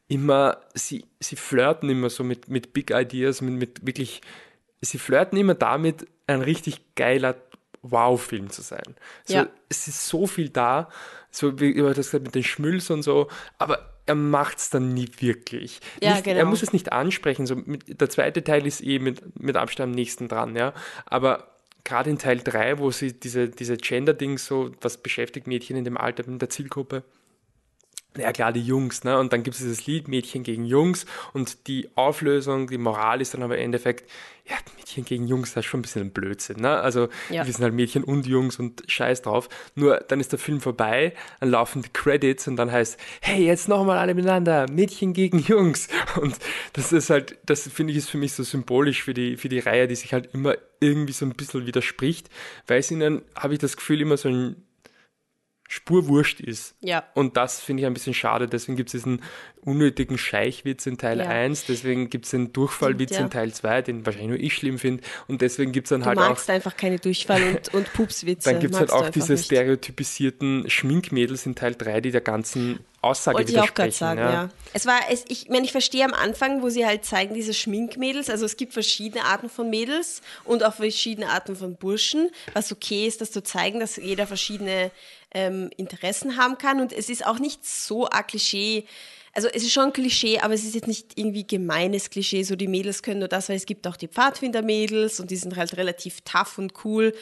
immer, sie, sie flirten immer so mit, mit Big Ideas, mit, mit wirklich, sie flirten immer damit, ein richtig geiler Wow-Film zu sein. So, ja. Es ist so viel da, so wie über das gesagt mit den Schmülls und so, aber er macht es dann nie wirklich. Ja, nicht, genau. Er muss es nicht ansprechen. So mit, der zweite Teil ist eh mit, mit Abstand am nächsten dran, ja. Aber gerade in Teil 3, wo sie diese, diese Gender-Ding so, was beschäftigt Mädchen in dem Alter in der Zielgruppe, ja klar, die Jungs, ne? Und dann gibt es dieses Lied Mädchen gegen Jungs und die Auflösung, die Moral ist dann aber im Endeffekt, ja, Mädchen gegen Jungs, das ist schon ein bisschen ein Blödsinn, ne? Also ja. wir sind halt Mädchen und Jungs und scheiß drauf. Nur dann ist der Film vorbei, dann laufen die Credits und dann heißt, hey, jetzt nochmal alle miteinander, Mädchen gegen Jungs. Und das ist halt, das finde ich ist für mich so symbolisch für die, für die Reihe, die sich halt immer irgendwie so ein bisschen widerspricht, weil es ihnen, habe ich das Gefühl, immer so ein Spurwurscht ist. Ja. Und das finde ich ein bisschen schade. Deswegen gibt es diesen unnötigen Scheichwitz in Teil ja. 1, deswegen gibt es den Durchfallwitz ja. in Teil 2, den wahrscheinlich nur ich schlimm finde. Und deswegen gibt es dann du halt auch. Du magst einfach keine Durchfall- und, und Pupswitze. Dann gibt es halt auch diese nicht. stereotypisierten Schminkmädels in Teil 3, die der ganzen Aussage Wollte ich auch gerade sagen, ja. ja. Es war, es, ich meine, ich verstehe am Anfang, wo sie halt zeigen, diese Schminkmädels, also es gibt verschiedene Arten von Mädels und auch verschiedene Arten von Burschen, was okay ist, das zu zeigen, dass jeder verschiedene ähm, Interessen haben kann. Und es ist auch nicht so ein Klischee. Also es ist schon ein Klischee, aber es ist jetzt nicht irgendwie gemeines Klischee, so die Mädels können nur das, weil es gibt auch die Pfadfinder-Mädels und die sind halt relativ tough und cool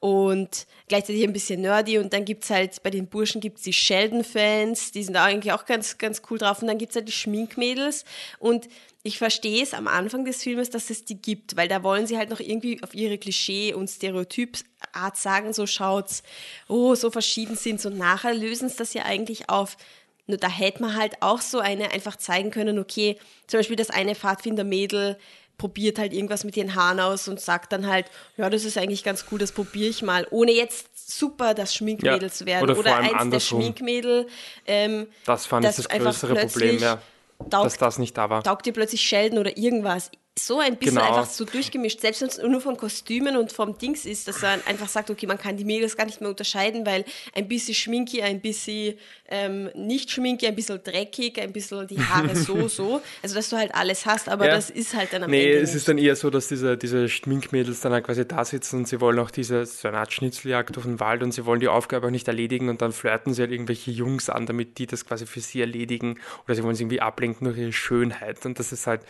und gleichzeitig ein bisschen nerdy und dann gibt's halt, bei den Burschen gibt's die Sheldon-Fans, die sind eigentlich auch ganz, ganz cool drauf und dann gibt's halt die Schminkmädels und ich verstehe es am Anfang des Filmes, dass es die gibt, weil da wollen sie halt noch irgendwie auf ihre Klischee- und Stereotypart sagen, so schaut's, oh, so verschieden sind. Und nachher lösen sie das ja eigentlich auf. Nur da hätte man halt auch so eine einfach zeigen können, okay, zum Beispiel das eine Pfadfinder-Mädel probiert halt irgendwas mit ihren Haaren aus und sagt dann halt, ja, das ist eigentlich ganz cool, das probiere ich mal, ohne jetzt super das Schminkmädel ja, zu werden. Oder, oder eins andersrum. der Schminkmädel. Ähm, das fand ich das größere Problem, ja taugt, dass das nicht da war. Taugt dir plötzlich Sheldon oder irgendwas. So ein bisschen genau. einfach so durchgemischt. Selbst wenn es nur von Kostümen und vom Dings ist, dass er einfach sagt, okay, man kann die Mädels gar nicht mehr unterscheiden, weil ein bisschen schminky, ein bisschen ähm, nicht schminky, ein bisschen dreckig, ein bisschen die Haare so, so. Also, dass du halt alles hast, aber ja. das ist halt dann am nee, Ende. Nee, es ist dann eher so, dass diese, diese Schminkmädels dann halt quasi da sitzen und sie wollen auch diese, so eine Art Schnitzeljagd durch den Wald und sie wollen die Aufgabe auch nicht erledigen und dann flirten sie halt irgendwelche Jungs an, damit die das quasi für sie erledigen oder sie wollen sie irgendwie ablenken durch ihre Schönheit und das ist halt,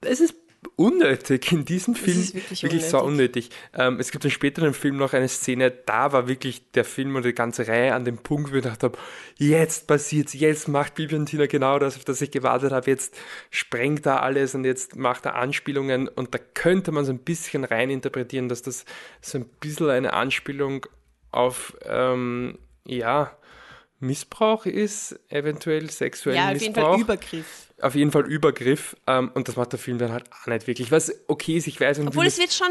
es ist unnötig in diesem Film. Das ist wirklich, wirklich unnötig. so unnötig. Ähm, es gibt im späteren Film noch eine Szene, da war wirklich der Film oder die ganze Reihe an dem Punkt, wo ich gedacht habe, jetzt passiert's, jetzt macht Bibi und Tina genau das, auf das ich gewartet habe, jetzt sprengt er alles und jetzt macht er Anspielungen und da könnte man so ein bisschen rein interpretieren, dass das so ein bisschen eine Anspielung auf, ähm, ja, Missbrauch ist, eventuell sexuellen Ja, auf Missbrauch. jeden Fall Übergriff. Auf jeden Fall Übergriff. Ähm, und das macht der Film dann halt auch nicht wirklich. Was okay ist, ich weiß und Obwohl es wird schon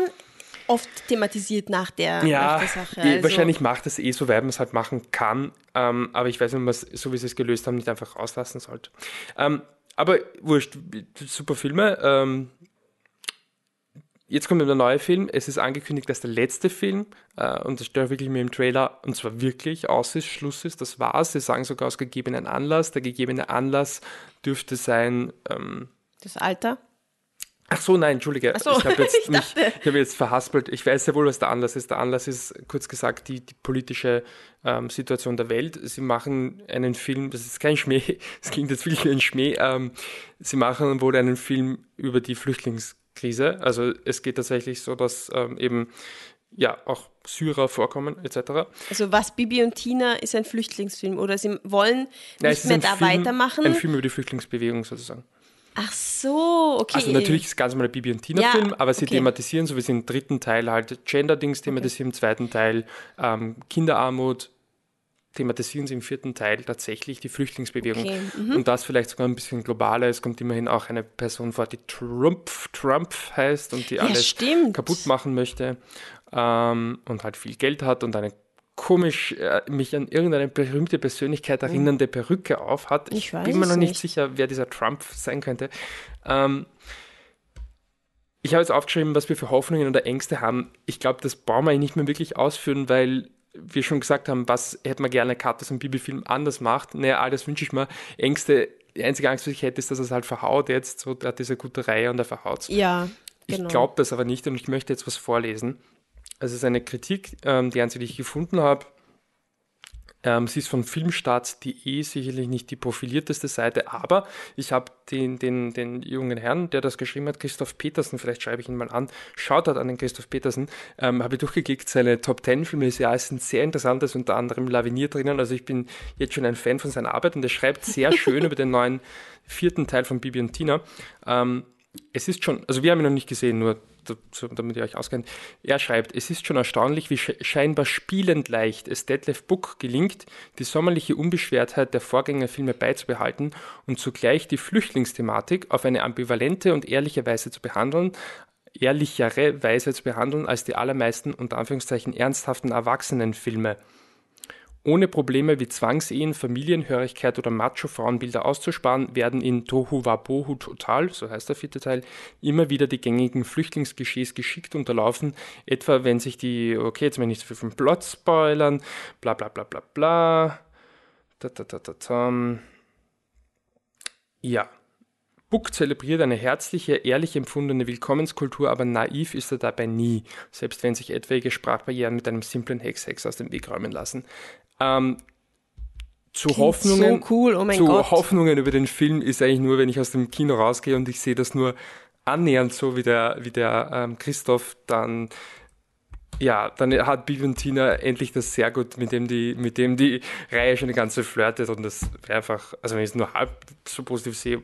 oft thematisiert nach der, ja, nach der Sache. Also, wahrscheinlich macht es eh so, weil man es halt machen kann. Ähm, aber ich weiß nicht, ob man es, so wie sie es gelöst haben, nicht einfach rauslassen sollte. Ähm, aber wurscht, super Filme. Jetzt kommt der neue Film. Es ist angekündigt, dass der letzte Film, äh, und das auch wirklich mir im Trailer, und zwar wirklich aus ist, Schluss ist, das war's. Sie sagen sogar aus gegebenen Anlass. Der gegebene Anlass dürfte sein, ähm, Das Alter. Ach so, nein, Entschuldige. So, ich habe jetzt, ich mich, ich hab jetzt verhaspelt. Ich weiß ja wohl, was der Anlass ist. Der Anlass ist, kurz gesagt, die, die politische ähm, Situation der Welt. Sie machen einen Film, das ist kein Schmäh, das klingt jetzt wirklich wie ein Schmäh. Ähm, sie machen wohl einen Film über die Flüchtlingskrise. Also es geht tatsächlich so, dass ähm, eben ja auch Syrer vorkommen, etc. Also was Bibi und Tina ist ein Flüchtlingsfilm oder sie wollen Ja, nicht mehr da Film, weitermachen. Ein Film über die Flüchtlingsbewegung sozusagen. Ach so, okay. Also natürlich ist es ganz mal ein Bibi und Tina-Film, Ja, aber sie okay. thematisieren, so wie sie im dritten Teil halt Gender-Dings thematisieren, im zweiten Teil ähm, Kinderarmut, thematisieren sie im vierten Teil tatsächlich die Flüchtlingsbewegung. Okay, mhm. Und das vielleicht sogar ein bisschen globaler. Es kommt immerhin auch eine Person vor, die Trump, Trump heißt und die alles stimmt. kaputt machen möchte ähm, und halt viel Geld hat und eine komisch äh, mich an irgendeine berühmte Persönlichkeit erinnernde Perücke auf hat. Ich weiß bin mir noch nicht, nicht. sicher, wer dieser Trump sein könnte. Ähm, ich habe jetzt aufgeschrieben, was wir für Hoffnungen oder Ängste haben. Ich glaube, das brauchen wir nicht mehr wirklich ausführen, weil wir schon gesagt haben, was hätte man gerne gehabt, dass ein Bibi-Film anders macht. Naja, all das wünsche ich mir. Ängste, die einzige Angst, die ich hätte, ist, dass er es halt verhaut jetzt. So, der hat diese gute Reihe und er verhaut Ja, genau. ich glaube das aber nicht und ich möchte jetzt was vorlesen. Es ist eine Kritik, ähm, die einzige, die ich gefunden habe. Ähm, sie ist von filmstarts.de, sicherlich nicht die profilierteste Seite, aber ich habe den, den, den jungen Herrn, der das geschrieben hat, Christoph Petersen, vielleicht schreibe ich ihn mal an, schaut an den Christoph Petersen, ähm, habe ich durchgeklickt, seine Top 10 Filme ist ja, es sind sehr interessant, da ist unter anderem Lavinier drinnen, also ich bin jetzt schon ein Fan von seiner Arbeit und er schreibt sehr schön über den neuen vierten Teil von Bibi und Tina. Ähm, es ist schon, also wir haben ihn noch nicht gesehen, nur damit ihr euch auskennt. Er schreibt, es ist schon erstaunlich, wie sche- scheinbar spielend leicht es Detlef Book gelingt, die sommerliche Unbeschwertheit der Vorgängerfilme beizubehalten und zugleich die Flüchtlingsthematik auf eine ambivalente und ehrliche Weise zu behandeln, ehrlichere Weise zu behandeln als die allermeisten unter Anführungszeichen ernsthaften Erwachsenenfilme ohne Probleme wie Zwangsehen, Familienhörigkeit oder Macho-Frauenbilder auszusparen, werden in Tohu Wabohu Total, so heißt der vierte Teil, immer wieder die gängigen Flüchtlingsklischees geschickt unterlaufen, etwa wenn sich die, okay, jetzt will ich nicht so viel vom Plot spoilern, bla bla bla bla bla, da, da, da, da, da. ja. Buck zelebriert eine herzliche, ehrlich empfundene Willkommenskultur, aber naiv ist er dabei nie, selbst wenn sich etwaige Sprachbarrieren mit einem simplen Hex-Hex aus dem Weg räumen lassen. Ähm, zu Klingt Hoffnungen, so cool, oh zu Gott. Hoffnungen über den Film ist eigentlich nur, wenn ich aus dem Kino rausgehe und ich sehe das nur annähernd so, wie der, wie der ähm, Christoph dann ja, dann hat Bibi und Tina endlich das sehr gut, mit dem die, mit dem die Reihe schon die ganze flirtet und das wäre einfach, also wenn ich es nur halb so positiv sehe,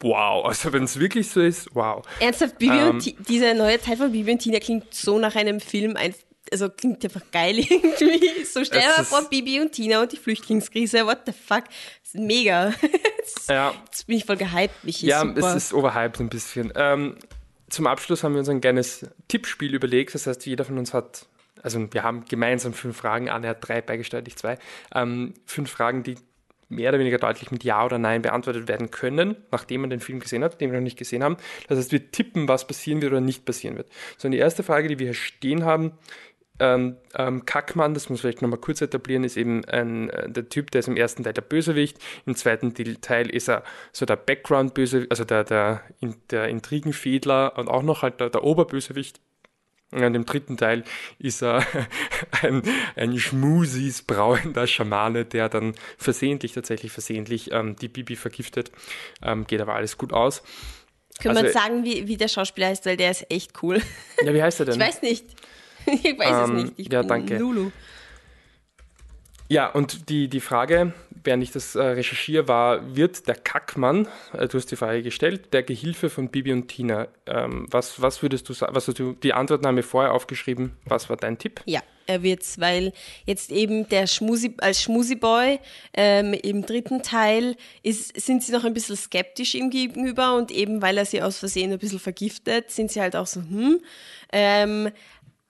wow. Also wenn es wirklich so ist, wow. Ernsthaft, Bibi Ähm, und diese neue Zeit von Bibi und Tina klingt so nach einem Film, ein, also klingt einfach geil irgendwie. So stell dir mal vor, Bibi und Tina und die Flüchtlingskrise, what the fuck. Das ist mega. Jetzt Ja, bin ich voll gehypt, Michi, ja super. es ist overhyped ein bisschen. Ähm, zum Abschluss haben wir uns ein kleines Tippspiel überlegt. Das heißt, jeder von uns hat, also wir haben gemeinsam fünf Fragen. Anne hat drei beigesteuert, ich zwei. Ähm, fünf Fragen, die mehr oder weniger deutlich mit Ja oder Nein beantwortet werden können, nachdem man den Film gesehen hat, den wir noch nicht gesehen haben. Das heißt, wir tippen, was passieren wird oder nicht passieren wird. So, und die erste Frage, die wir hier stehen haben, ähm, ähm, Kackmann, das muss ich vielleicht nochmal kurz etablieren, ist eben ein, äh, der Typ, der ist im ersten Teil der Bösewicht, im zweiten Teil ist er so der Background-Bösewicht, also der, der, in, der Intrigenfädler und auch noch halt der, der Oberbösewicht. Und im dritten Teil ist er ein, ein schmusis, brauender Schamane, der dann versehentlich, tatsächlich versehentlich, ähm, die Bibi vergiftet. Ähm, geht aber alles gut aus. Können wir also- sagen, wie, wie der Schauspieler heißt, weil der ist echt cool. Ja, wie heißt er denn? Ich weiß nicht. Ich weiß Ähm, es nicht. Ich ja, bin danke. Lulu. Ja, und die, die Frage, während ich das äh, recherchiere, war, wird der Kackmann, äh, du hast die Frage gestellt, der Gehilfe von Bibi und Tina, ähm, was, was würdest du sagen, was hast du, die Antworten haben wir vorher aufgeschrieben, was war dein Tipp? Ja, er wird's, weil jetzt eben der Schmusi, als Schmusiboy ähm, im dritten Teil ist, sind sie noch ein bisschen skeptisch ihm gegenüber und eben weil er sie aus Versehen ein bisschen vergiftet, sind sie halt auch so, hm. Ähm,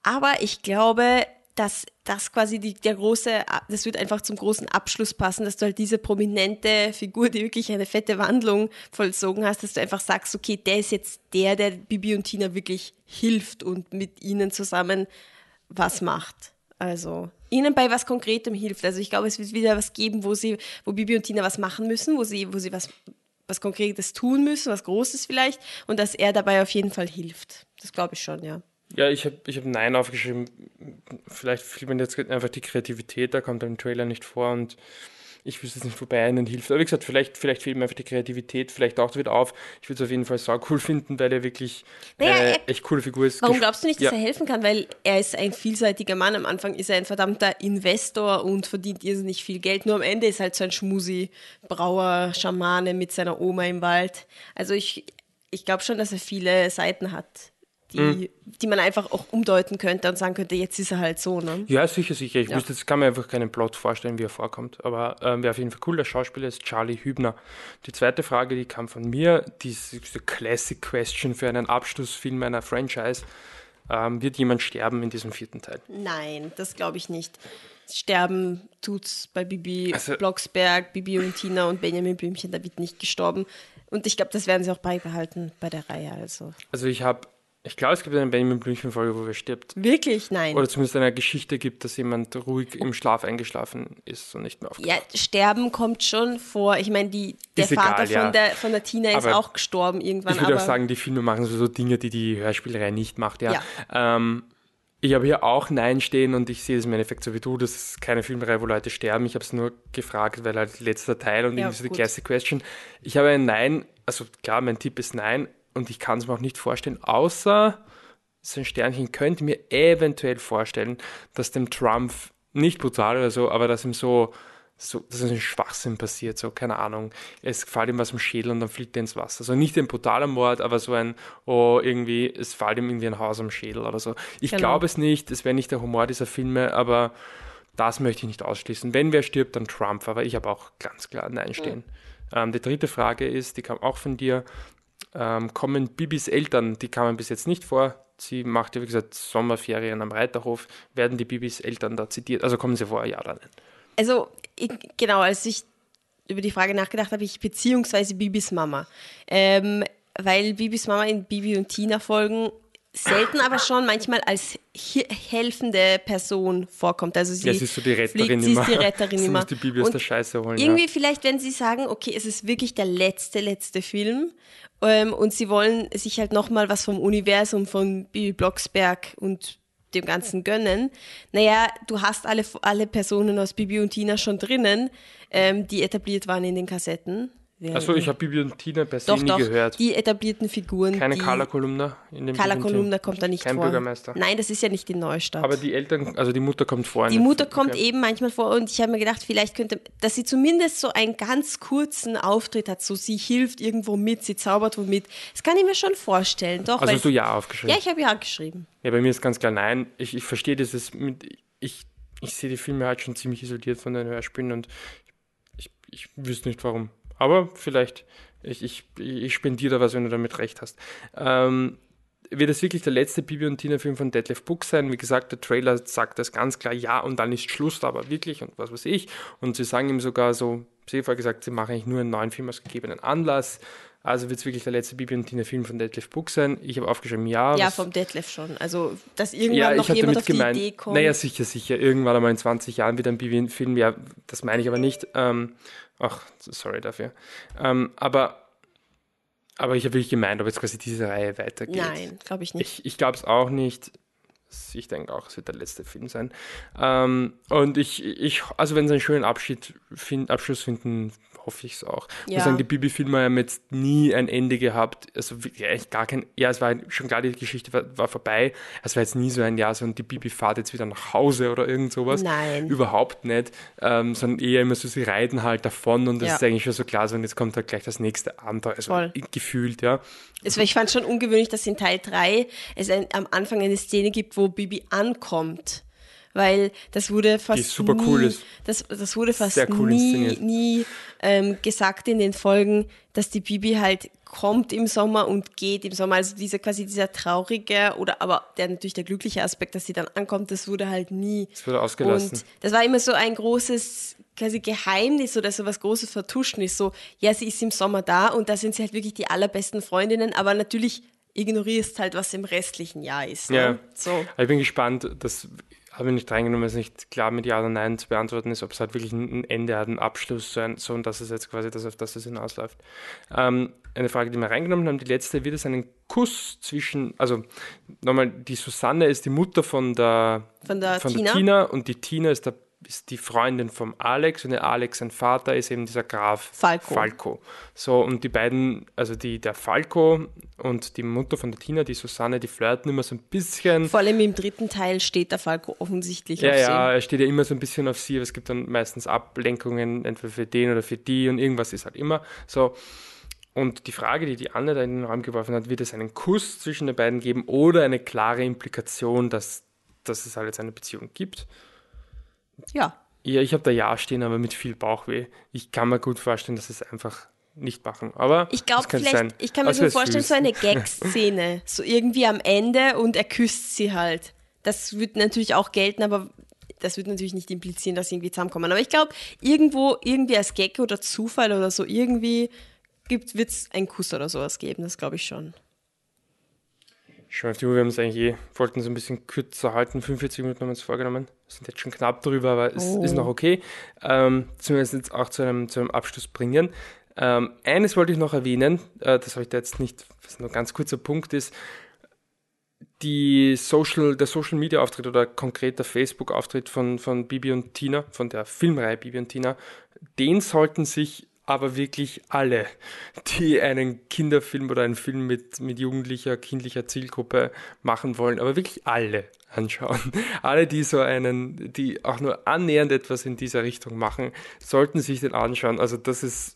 aber ich glaube, dass das quasi die, der große, das wird einfach zum großen Abschluss passen, dass du halt diese prominente Figur, die wirklich eine fette Wandlung vollzogen hast, dass du einfach sagst, okay, der ist jetzt der, der Bibi und Tina wirklich hilft und mit ihnen zusammen was macht. Also ihnen bei was Konkretem hilft. Also ich glaube, es wird wieder was geben, wo sie, wo Bibi und Tina was machen müssen, wo sie, wo sie was, was Konkretes tun müssen, was Großes vielleicht, und dass er dabei auf jeden Fall hilft. Das glaube ich schon, ja. Ja, ich habe ich hab Nein aufgeschrieben. Vielleicht fehlt mir jetzt einfach die Kreativität, da kommt im Trailer nicht vor und ich wüsste jetzt nicht, wobei ihnen hilft. Aber wie gesagt, vielleicht, vielleicht fehlt mir einfach die Kreativität, vielleicht taucht es wieder auf. Ich würde es auf jeden Fall sau cool finden, weil er wirklich naja, eine er, echt coole Figur ist. Warum glaubst du nicht, dass ja. er helfen kann? Weil er ist ein vielseitiger Mann. Am Anfang ist er ein verdammter Investor und verdient irrsinnig viel Geld. Nur am Ende ist halt so ein Schmusi, Brauer, Schamane mit seiner Oma im Wald. Also ich, ich glaube schon, dass er viele Seiten hat die, mhm. die man einfach auch umdeuten könnte und sagen könnte, jetzt ist er halt so. Ne? Ja, sicher, sicher. Ich ja. wüsste, jetzt kann mir einfach keinen Plot vorstellen, wie er vorkommt. Aber ähm, wer auf jeden Fall cool, der Schauspieler ist Charlie Hübner. Die zweite Frage, die kam von mir, diese Classic Question für einen Abschlussfilm einer Franchise. Ähm, wird jemand sterben in diesem vierten Teil? Nein, das glaube ich nicht. Sterben tut's bei Bibi also, Blocksberg, Bibi und Tina und Benjamin Blümchen, da wird nicht gestorben. Und ich glaube, das werden sie auch beibehalten bei der Reihe. Also, also ich habe ich glaube, es gibt eine Benjamin Blümchen-Folge, wo er stirbt. Wirklich? Nein. Oder zumindest eine Geschichte gibt, dass jemand ruhig im Schlaf eingeschlafen ist und nicht mehr aufgewacht. Ja, Sterben kommt schon vor. Ich meine, der ist Vater egal, von, der, von der Tina aber ist auch gestorben irgendwann. Ich würde auch sagen, die Filme machen so, Dinge, die die Hörspielerei nicht macht. Ja. ja. Ähm, ich habe hier auch Nein stehen und ich sehe es im Endeffekt so wie du, das ist keine Filmreihe, wo Leute sterben. Ich habe es nur gefragt, weil halt letzter Teil und ja, irgendwie so die Classic Question. Ich habe ein Nein, also klar, mein Tipp ist Nein, und ich kann es mir auch nicht vorstellen, außer so ein Sternchen könnte mir eventuell vorstellen, dass dem Trump nicht brutal oder so, aber dass ihm so, so dass ein Schwachsinn passiert, so, keine Ahnung, es fällt ihm was im Schädel und dann fliegt er ins Wasser. Also nicht ein brutaler Mord, aber so ein, oh, irgendwie, es fällt ihm irgendwie ein Haus am Schädel oder so. Ich genau. glaube es nicht, es wäre nicht der Humor dieser Filme, aber das möchte ich nicht ausschließen. Wenn wer stirbt, dann Trump, aber ich habe auch ganz klar Nein stehen. Mhm. Ähm, die dritte Frage ist, die kam auch von dir, ähm, kommen Bibis Eltern, die kamen bis jetzt nicht vor. Sie macht ja, wie gesagt, Sommerferien am Reiterhof. Werden die Bibis Eltern da zitiert? Also kommen sie vor, ja oder nein? Also, ich, genau, als ich über die Frage nachgedacht habe, ich beziehungsweise Bibis Mama. Ähm, weil Bibis Mama in Bibi und Tina folgen selten aber schon manchmal als helfende Person vorkommt. Also sie, ja, sie ist so die Retterin fliegt, sie ist die Retterin sie immer. Muss die Bibi aus der Scheiße holen. Irgendwie ja. vielleicht, wenn sie sagen, okay, es ist wirklich der letzte, letzte Film ähm, und sie wollen sich halt nochmal was vom Universum von Bibi Blocksberg und dem Ganzen gönnen. Naja, du hast alle, alle Personen aus Bibi und Tina schon drinnen, ähm, die etabliert waren in den Kassetten. Achso, ich habe Bibi und Tina per se nie doch, gehört. Die etablierten Figuren. Keine Carla Kolumna in dem Carla Kolumna kommt da nicht Kein vor. Kein Bürgermeister. Nein, das ist ja nicht die Neustadt. Aber die Eltern, also die Mutter kommt vor. Die Mutter kommt eben manchmal vor und ich habe mir gedacht, vielleicht könnte, dass sie zumindest so einen ganz kurzen Auftritt hat, so sie hilft irgendwo mit, sie zaubert womit. Das kann ich mir schon vorstellen. Doch, also hast du Ja aufgeschrieben? Ja, ich habe Ja geschrieben. Ja, bei mir ist ganz klar Nein. Ich, ich verstehe dieses mit, ich, ich sehe die Filme halt schon ziemlich isoliert von den Hörspielen und ich, ich wüsste nicht warum. Aber vielleicht ich, ich, ich spendiere da was, wenn du damit recht hast. Ähm, wird es wirklich der letzte Bibi und Tina-Film von Detlef Book sein? Wie gesagt, der Trailer sagt das ganz klar, ja, und dann ist Schluss, aber wirklich und was weiß ich. Und sie sagen ihm sogar so, sie haben gesagt, sie machen eigentlich nur einen neuen Film aus gegebenen Anlass. Also wird es wirklich der letzte Bibi und Tina-Film von Detlef Book sein? Ich habe aufgeschrieben, ja. Ja, vom Detlef schon. Also, dass irgendwann ja, noch jemand auf gemeint, die Idee kommt. Naja, sicher, sicher. Irgendwann einmal in 20 Jahren wieder ein Bibi-Film. Ja, das meine ich aber nicht. Ähm, ach, sorry dafür. Ähm, aber aber ich habe wirklich gemeint, ob jetzt quasi diese Reihe weitergeht. Nein, glaube ich nicht. Ich, ich glaube es auch nicht. Ich denke auch, es wird der letzte Film sein. Ähm, und ich, ich, also wenn sie einen schönen Abschied find, Abschluss finden, hoffe ich es auch. Ja. muss sagen, die Bibi-Filme haben jetzt nie ein Ende gehabt. Also ja, echt gar kein, ja, es war schon klar, die Geschichte war, war vorbei. Es war jetzt nie so ein Jahr, so und die Bibi fahrt jetzt wieder nach Hause oder irgend sowas. Nein. Überhaupt nicht. Ähm, sondern eher immer so, sie reiten halt davon und das ja. ist eigentlich schon so klar so und jetzt kommt halt gleich das nächste Abenteuer. Also Voll. gefühlt, ja. Also ich fand schon ungewöhnlich, dass in Teil 3 es ein, am Anfang eine Szene gibt, wo Bibi ankommt weil das wurde fast super nie, cool ist. Das, das wurde fast cool nie, nie ähm, gesagt in den Folgen, dass die Bibi halt kommt im Sommer und geht im Sommer. Also dieser quasi dieser traurige oder aber der natürlich der glückliche Aspekt, dass sie dann ankommt, das wurde halt nie. Das wurde ausgelassen. Und das war immer so ein großes quasi Geheimnis oder so was Großes vertuschen ist. So, ja, sie ist im Sommer da und da sind sie halt wirklich die allerbesten Freundinnen, aber natürlich ignorierst halt, was im restlichen Jahr ist. Ne? Ja. So. Ich bin gespannt, das habe ich nicht reingenommen, es nicht klar mit Ja oder Nein zu beantworten ist, ob es halt wirklich ein Ende hat, einen Abschluss, so, ein, so und das ist jetzt quasi das, auf das es hinausläuft. Ähm, eine Frage, die wir reingenommen haben, die letzte, wird es einen Kuss zwischen, also nochmal, die Susanne ist die Mutter von der, Von der von Tina? der Tina und die Tina ist, der, ist die Freundin vom Alex und der Alex, sein Vater, ist eben dieser Graf Falco. Falco. So, und die beiden, also die, der Falco und die Mutter von der Tina, die Susanne, die flirten immer so ein bisschen. Vor allem im dritten Teil steht der Falco offensichtlich Ja, auf ja, er steht ja immer so ein bisschen auf sie, aber es gibt dann meistens Ablenkungen, entweder für den oder für die und irgendwas ist halt immer so. Und die Frage, die die Anne da in den Raum geworfen hat, wird es einen Kuss zwischen den beiden geben oder eine klare Implikation, dass, dass es halt jetzt eine Beziehung gibt? Ja. Ja, ich habe da Ja stehen, aber mit viel Bauchweh. Ich kann mir gut vorstellen, dass es einfach nicht machen. Aber Ich glaube vielleicht, sein. ich kann mir so vorstellen, süß. so eine Gag-Szene. so irgendwie am Ende und er küsst sie halt. Das wird natürlich auch gelten, aber das wird natürlich nicht implizieren, dass sie irgendwie zusammenkommen. Aber ich glaube, irgendwo, irgendwie als Gag oder Zufall oder so, irgendwie wird es einen Kuss oder sowas geben. Das glaube ich schon. Schon auf die Uhr, wir haben es eigentlich eh, wollten es ein bisschen kürzer halten, 45 Minuten haben wir uns vorgenommen. Wir sind jetzt schon knapp drüber, aber es Oh. ist noch okay. Ähm, zumindest jetzt auch zu einem, zu einem Abschluss bringen. Ähm, eines wollte ich noch erwähnen, äh, das habe ich da jetzt nicht, was nur ein ganz kurzer Punkt ist. Die Social, der Social Media Auftritt oder konkret der Facebook Auftritt von, von Bibi und Tina, von der Filmreihe Bibi und Tina, den sollten sich aber wirklich alle, die einen Kinderfilm oder einen Film mit, mit jugendlicher, kindlicher Zielgruppe machen wollen, aber wirklich alle anschauen. Alle, die so einen, die auch nur annähernd etwas in dieser Richtung machen, sollten sich den anschauen. Also das ist,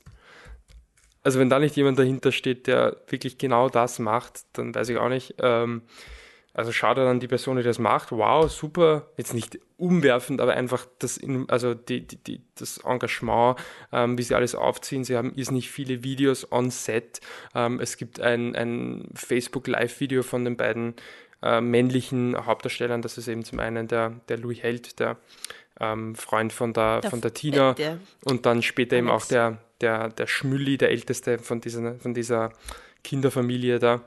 also wenn da nicht jemand dahinter steht, der wirklich genau das macht, dann weiß ich auch nicht. Ähm, also schaut an die Person, die das macht. Wow, super. Jetzt nicht umwerfend, aber einfach das, also die, die, die, das Engagement, ähm, wie sie alles aufziehen. Sie haben nicht viele Videos on set. Ähm, es gibt ein, ein Facebook Live-Video von den beiden äh, männlichen Hauptdarstellern. Das ist eben zum einen der, der Louis Held, der ähm, Freund von der, Der von der Tina. der und dann später eben auch der, der, der Schmülli, der älteste von dieser, von dieser Kinderfamilie da.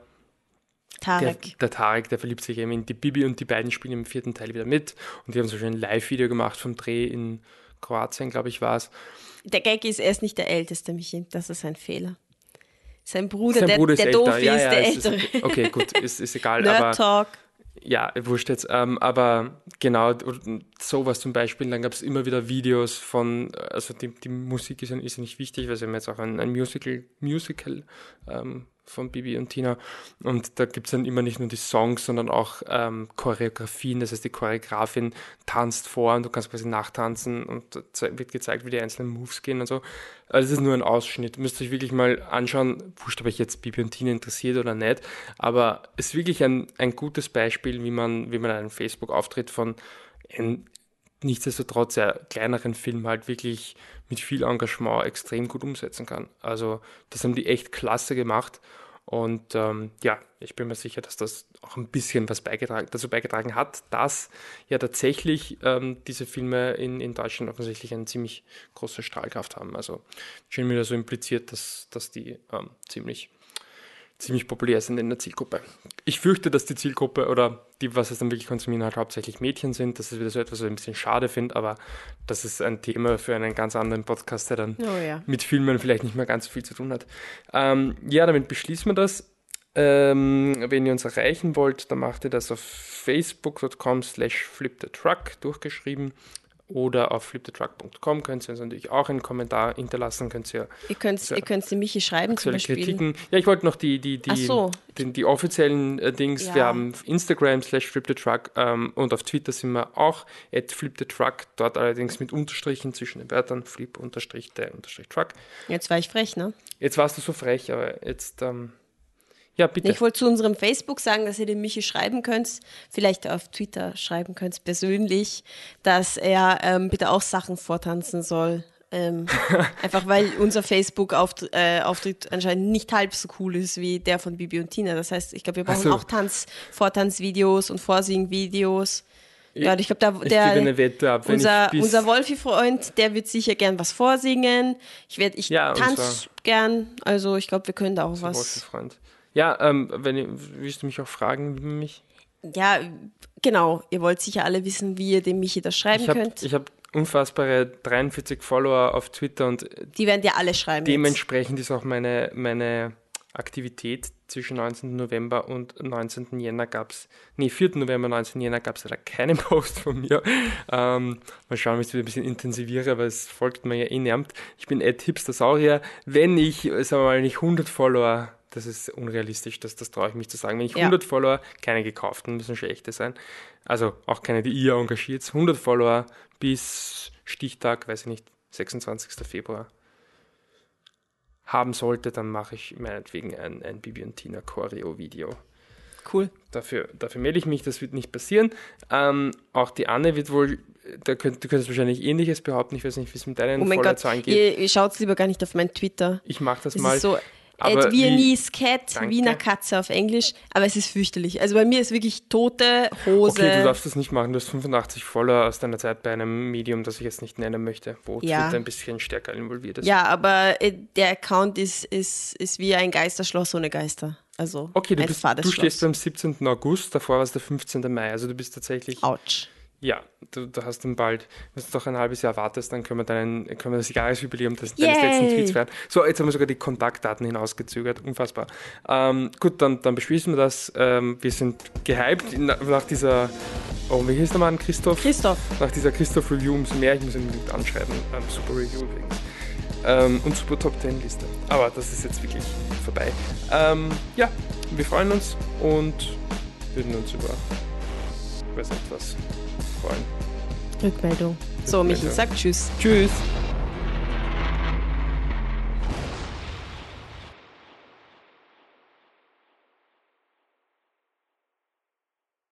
Der, Tarek. der Tarek, der verliebt sich eben in die Bibi und die beiden spielen im vierten Teil wieder mit. Und die haben so schön ein Live-Video gemacht vom Dreh in Kroatien, glaube ich, war es. Der Gag ist, er ist nicht der Älteste, Michi. Das ist ein Fehler. Sein Bruder, Sein der, Bruder ist der älter. doof ja, ist, ja, der es ist Ältere. okay. gut, ist, ist egal. aber Nerd Talk. Ja, wurscht jetzt. Ähm, aber genau, sowas zum Beispiel. Dann gab es immer wieder Videos von, also die, die Musik ist ja, ist ja nicht wichtig, weil sie haben jetzt auch ein, ein Musical, Musical ähm, von Bibi und Tina. Und da gibt es dann immer nicht nur die Songs, sondern auch ähm, Choreografien. Das heißt, die Choreografin tanzt vor und du kannst quasi nachtanzen und wird gezeigt, wie die einzelnen Moves gehen und so. Also es ist nur ein Ausschnitt. Müsst ihr euch wirklich mal anschauen, wurscht, ob euch jetzt Bibi und Tina interessiert oder nicht. Aber es ist wirklich ein, ein gutes Beispiel, wie man, wie man einen Facebook-Auftritt von einem nichtsdestotrotz sehr kleineren Film halt wirklich mit viel Engagement extrem gut umsetzen kann. Also das haben die echt klasse gemacht. Und ähm, ja, ich bin mir sicher, dass das auch ein bisschen was beigetragen, dazu beigetragen hat, dass ja tatsächlich ähm, diese Filme in, in Deutschland offensichtlich eine ziemlich große Strahlkraft haben. Also schön wieder so impliziert, dass, dass die ähm, ziemlich, ziemlich populär sind in der Zielgruppe. Ich fürchte, dass die Zielgruppe oder die, was es dann wirklich konsumieren, halt hauptsächlich Mädchen sind. Das ist wieder so etwas, was ich ein bisschen schade finde, aber das ist ein Thema für einen ganz anderen Podcast, der dann Oh ja. mit Filmen vielleicht nicht mehr ganz so viel zu tun hat. Ähm, ja, damit beschließen wir das. Ähm, wenn ihr uns erreichen wollt, dann macht ihr das auf facebook.com slash flipthetruck durchgeschrieben oder auf flipthetruck.com könnt ihr uns natürlich auch einen Kommentar hinterlassen, könnt ihr Ihr könnt, Ja. ihr könnt die Michi schreiben zum Beispiel. Kritiken. Ja, ich wollte noch die, die, die, so. die, die offiziellen äh, Dings. Ja. Wir haben Instagram slash flipthetruck ähm, und auf Twitter sind wir auch at flipthetruck, dort allerdings mit Unterstrichen zwischen den Wörtern flip unterstrich der unterstrich truck. Jetzt war ich frech, ne? Jetzt warst du so frech, aber jetzt, ähm, Ja, bitte. Ich wollte zu unserem Facebook sagen, dass ihr dem Michi schreiben könnt, vielleicht auf Twitter schreiben könnt, persönlich, dass er ähm, bitte auch Sachen vortanzen soll. Ähm, einfach weil unser Facebook-Auftritt äh, Auftritt anscheinend nicht halb so cool ist wie der von Bibi und Tina. Das heißt, ich glaube, wir brauchen so. auch Tanz, Vortanzvideos und Vorsing-Videos. Ja, ich glaube, der, Wette ab, unser, unser Wolfi-Freund, der wird sicher gern was vorsingen. Ich werde, ich Ja, tanze gern. Also ich glaube, wir können da auch Was? was. Ja, ähm, wenn ihr, willst du mich auch fragen, wie man mich? Ja, genau. Ihr wollt sicher alle wissen, wie ihr dem Michi das schreiben Ich habe könnt. ich hab unfassbare 43 Follower auf Twitter und Die werden dir alle schreiben. jetzt. dementsprechend ist auch meine, meine Aktivität zwischen 19. November und 19. Jänner gab es, nee, 4. November, 19. Jänner gab es leider keinen Post von mir. Ähm, mal schauen, wie ich es wieder ein bisschen intensiviere, weil es folgt mir ja eh nervt. Ich bin Ed Hipstersaurier. Wenn ich, sagen wir mal, nicht 100 Follower, das ist unrealistisch, das, das traue ich mich zu sagen. Wenn ich Ja. 100 Follower, keine gekauften, müssen schon echte sein. Also auch keine, die ihr engagiert. 100 Follower bis Stichtag, weiß ich nicht, 26. Februar haben sollte, dann mache ich meinetwegen ein, ein Bibi und Tina Choreo-Video. Cool. Dafür, dafür melde ich mich, das wird nicht passieren. Ähm, auch die Anne wird wohl, da könnt, du könntest wahrscheinlich ähnliches behaupten, ich weiß nicht, wie es mit deinen Oh mein Gott, Followerzahlen geht. ihr, ihr schaut lieber gar nicht auf mein Twitter. Ich mache das Es mal. so aber wie- Viennese Cat, Danke. Wiener Katze auf Englisch, aber es ist fürchterlich. Also bei mir ist wirklich tote Hose. Okay, du darfst das nicht machen. Du hast 85 Follower aus deiner Zeit bei einem Medium, das ich jetzt nicht nennen möchte, wo Ja. Twitter ein bisschen stärker involviert ist. ja, aber äh, der Account ist, ist, ist wie ein Geisterschloss ohne Geister. Also Okay, du, bist, du stehst beim 17. August, davor war es der 15. Mai. Also du bist tatsächlich. Autsch. Ja, du, du hast dann bald, wenn du doch ein halbes Jahr wartest, dann können wir, deinen, können wir das Jahresjubiläum des, deines letzten Tweets feiern. So, jetzt haben wir sogar die Kontaktdaten hinausgezögert. Unfassbar. Ähm, gut, dann, dann beschließen wir das. Ähm, wir sind gehypt na- nach dieser, oh, wie hieß der Mann? Christoph? Christoph, Nach dieser Christoph Review umso mehr. Ich muss ihn unbedingt anschreiben. Ähm, super Review übrigens. Ähm, und super Top 10 Liste. Aber das ist jetzt wirklich vorbei. Ähm, ja, wir freuen uns und würden uns über, ich weiß nicht was, freuen. Rückmeldung. So, Michi, sag Tschüss. Tschüss!